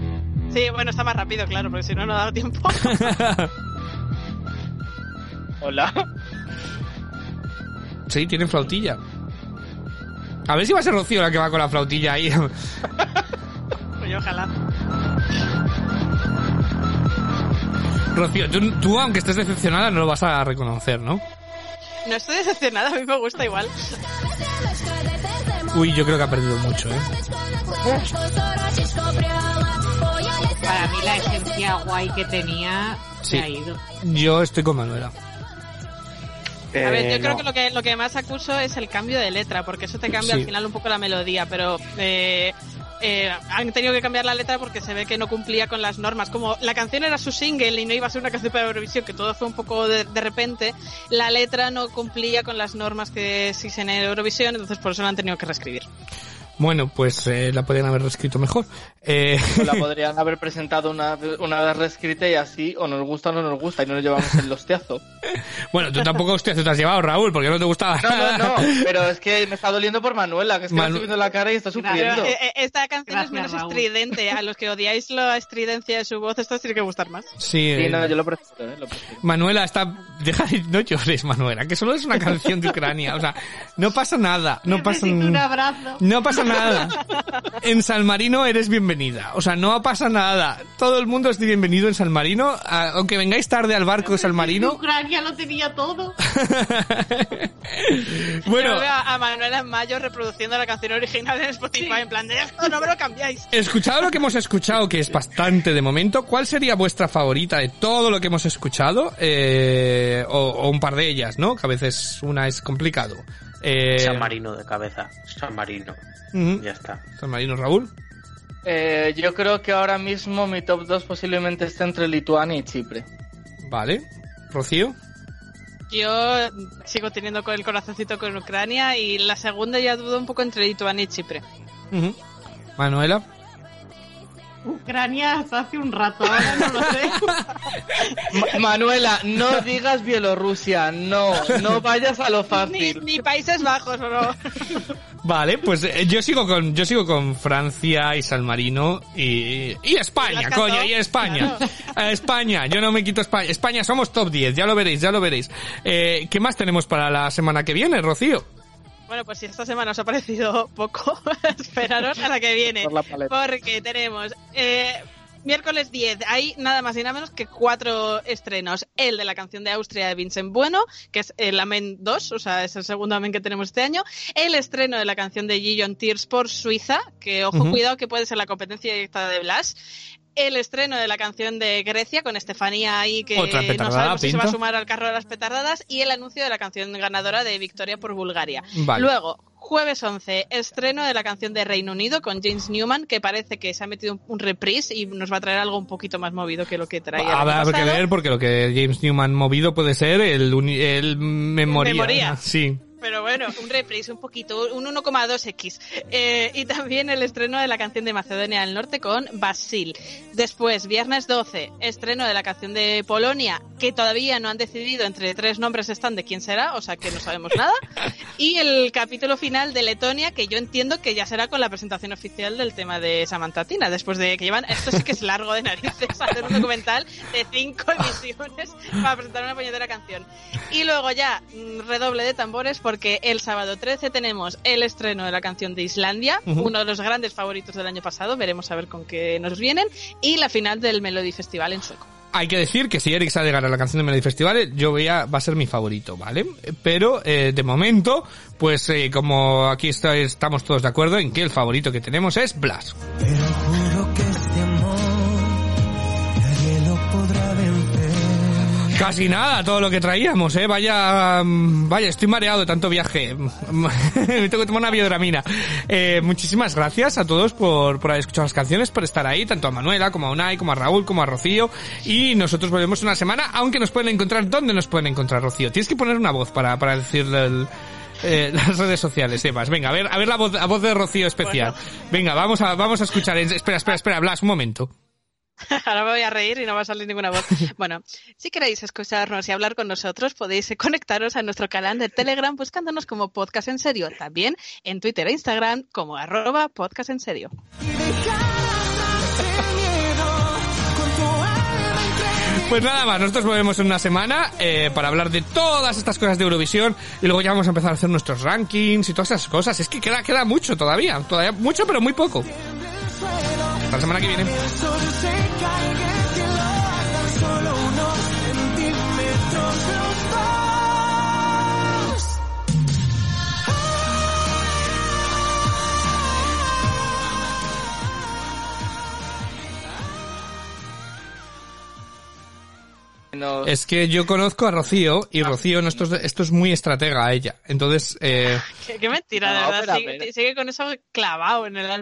S5: Sí, bueno, está más rápido, claro, porque si no, no ha dado tiempo.
S8: Hola.
S1: Sí, tienen flautilla. A ver si va a ser Rocío la que va con la flautilla ahí.
S5: Pues ojalá.
S1: Rocío, tú, tú, aunque estés decepcionada, no lo vas a reconocer, ¿no?
S5: No estoy decepcionada, a mí me gusta igual.
S1: Uy, yo creo que ha perdido mucho, ¿eh?
S6: Para mí la esencia guay que tenía
S1: Sí.
S6: se ha ido.
S1: Yo estoy con Manuela.
S5: A ver, yo
S8: Eh,
S5: creo que lo que lo que más acuso es el cambio de letra, porque eso te cambia
S1: Sí.
S5: al final un poco la melodía, pero eh, eh, han tenido que cambiar la letra porque se ve que no cumplía con las normas. Como la canción era su single y no iba a ser una canción para Eurovisión, que todo fue un poco de, de repente, la letra no cumplía con las normas que existen en Eurovisión, entonces por eso la han tenido que reescribir.
S1: Bueno, pues eh, la podrían haber reescrito mejor. Eh,
S8: O la podrían haber presentado una, una vez reescrita y así, o nos gusta o no nos gusta, y no nos llevamos el hostiazo.
S1: bueno, tú tampoco hostia, te has llevado, Raúl, porque no te gustaba.
S8: No, no, no, pero es que me está doliendo por Manuela, que es que
S1: Manu-
S8: le estoy viendo la cara y está sufriendo.
S5: eh, eh, esta canción es
S6: Gracias,
S5: menos
S6: Raúl.
S5: estridente. A los que odiáis la estridencia de su voz, esto os tiene que gustar más.
S1: Sí,
S8: Sí,
S1: eh,
S8: no, yo lo prefiero, eh, lo prefiero.
S1: Manuela está... Deja de... No llores, Manuela, que solo es una canción de Ucrania. O sea, no pasa nada. No pasa...
S6: Un abrazo.
S1: No pasa nada. En San Marino eres bienvenida. O sea, no pasa nada. Todo el mundo es bienvenido en San Marino. a- Aunque vengáis tarde al barco de San Marino.
S6: Ucrania lo tenía todo.
S1: Bueno,
S5: Yo veo a Manuela en mayo reproduciendo la canción original en Spotify, en plan de esto no me lo cambiáis.
S1: escuchado lo que hemos escuchado, que es bastante de momento, ¿cuál sería vuestra favorita de todo lo que hemos escuchado? Eh, o, o un par de ellas, ¿no? Que a veces una es complicado. Eh,
S7: San Marino de cabeza. San Marino. Ya está.
S1: San Marino, Raúl.
S8: Eh, yo creo que ahora mismo mi top 2 posiblemente esté entre Lituania y Chipre.
S1: Vale. Rocío.
S5: Yo sigo teniendo con el corazoncito con Ucrania y la segunda ya dudo un poco entre Lituania y Chipre.
S1: Manuela.
S6: Ucrania hasta hace un rato, ahora no lo sé.
S8: Ma- Manuela, no digas Bielorrusia, no, no vayas a lo fácil.
S5: ni Países Bajos, bro.
S1: Vale, pues eh, yo sigo con yo sigo con Francia y San Marino y, y España, coño, y España. Eh, España, yo no me quito España. España somos top 10, ya lo veréis, ya lo veréis. Eh, ¿Qué más tenemos para la semana que viene, Rocío?
S5: Bueno, pues si esta semana os ha parecido poco, esperaros a la que viene.
S8: Por la paleta.
S5: Porque tenemos eh, miércoles 10, hay nada más y nada menos que cuatro estrenos. El de la canción de Austria de Vincent Bueno, que es el Amen 2, o sea, es el segundo Amen que tenemos este año. El estreno de la canción de Gijon Tears por Suiza, que ojo, cuidado que puede ser la competencia directa de Blas. El estreno de la canción de Grecia con Estefanía ahí que
S1: Otra
S5: no sabemos si se va a sumar al carro de las petardadas y el anuncio de la canción ganadora de Victoria por Bulgaria.
S1: Vale.
S5: Luego, jueves 11, estreno de la canción de Reino Unido con James Newman, que parece que se ha metido un, un reprise y nos va a traer algo un poquito más movido que lo que traía.
S1: habrá que ver porque lo que James Newman movido puede ser el, el memoria.
S5: Memoria.
S1: Sí.
S5: Pero bueno, un reprise un poquito, un 1,2x. Eh, y también el estreno de la canción de Macedonia del Norte con Basil. Después, viernes 12, estreno de la canción de Polonia, que todavía no han decidido entre tres nombres están de quién será, o sea que no sabemos nada. Y el capítulo final de Letonia, que yo entiendo que ya será con la presentación oficial del tema de Samantha Tina, después de que llevan, esto sí que es largo de narices, hacer un documental de cinco emisiones para presentar una puñetera canción. Y luego ya, mm, redoble de tambores, porque el sábado 13 tenemos el estreno de la canción de Islandia, uno de los grandes favoritos del año pasado, veremos a ver con qué nos vienen, y la final del Melody Festival en sueco.
S1: Hay que decir que si Eric sale gana la canción de Melody Festival, yo voy a, va a ser mi favorito, ¿vale? Pero, eh, de momento, pues eh, como aquí está- estamos todos de acuerdo en que el favorito que tenemos es Blas.
S9: Pero juro
S1: Casi nada, todo lo que traíamos, eh. Vaya, mm, vaya, estoy mareado de tanto viaje. Me tengo que tomar una biodramina. Eh, muchísimas gracias a todos por, por haber escuchado las canciones, por estar ahí, tanto a Manuela, como a Unai, como a Raúl, como a Rocío. Y nosotros volvemos una semana, aunque nos pueden encontrar, ¿dónde nos pueden encontrar, Rocío? Tienes que poner una voz para, para decirle el- eh, las redes sociales, Sebas. Venga, a ver, a ver la voz, la voz de Rocío especial. Venga, vamos a, vamos a escuchar. Espera, espera, espera, Blas, un momento.
S5: Ahora me voy a reír y no va a salir ninguna voz. Bueno, si queréis escucharnos y hablar con nosotros, podéis conectaros a nuestro canal de Telegram buscándonos como Podcast en Serio. También en Twitter e Instagram como arroba Podcast en Serio.
S1: Pues nada más, nosotros volvemos en una semana eh, para hablar de todas estas cosas de Eurovisión y luego ya vamos a empezar a hacer nuestros rankings y todas esas cosas. Es que queda, queda mucho todavía, todavía mucho pero muy poco. Hasta la semana que viene.
S8: No,
S1: Es que yo conozco a Rocío y Rocío, no, esto, es, esto es muy estratega a ella. Entonces, eh,
S5: Qué, qué mentira, de verdad. sigue con eso clavado en el alma.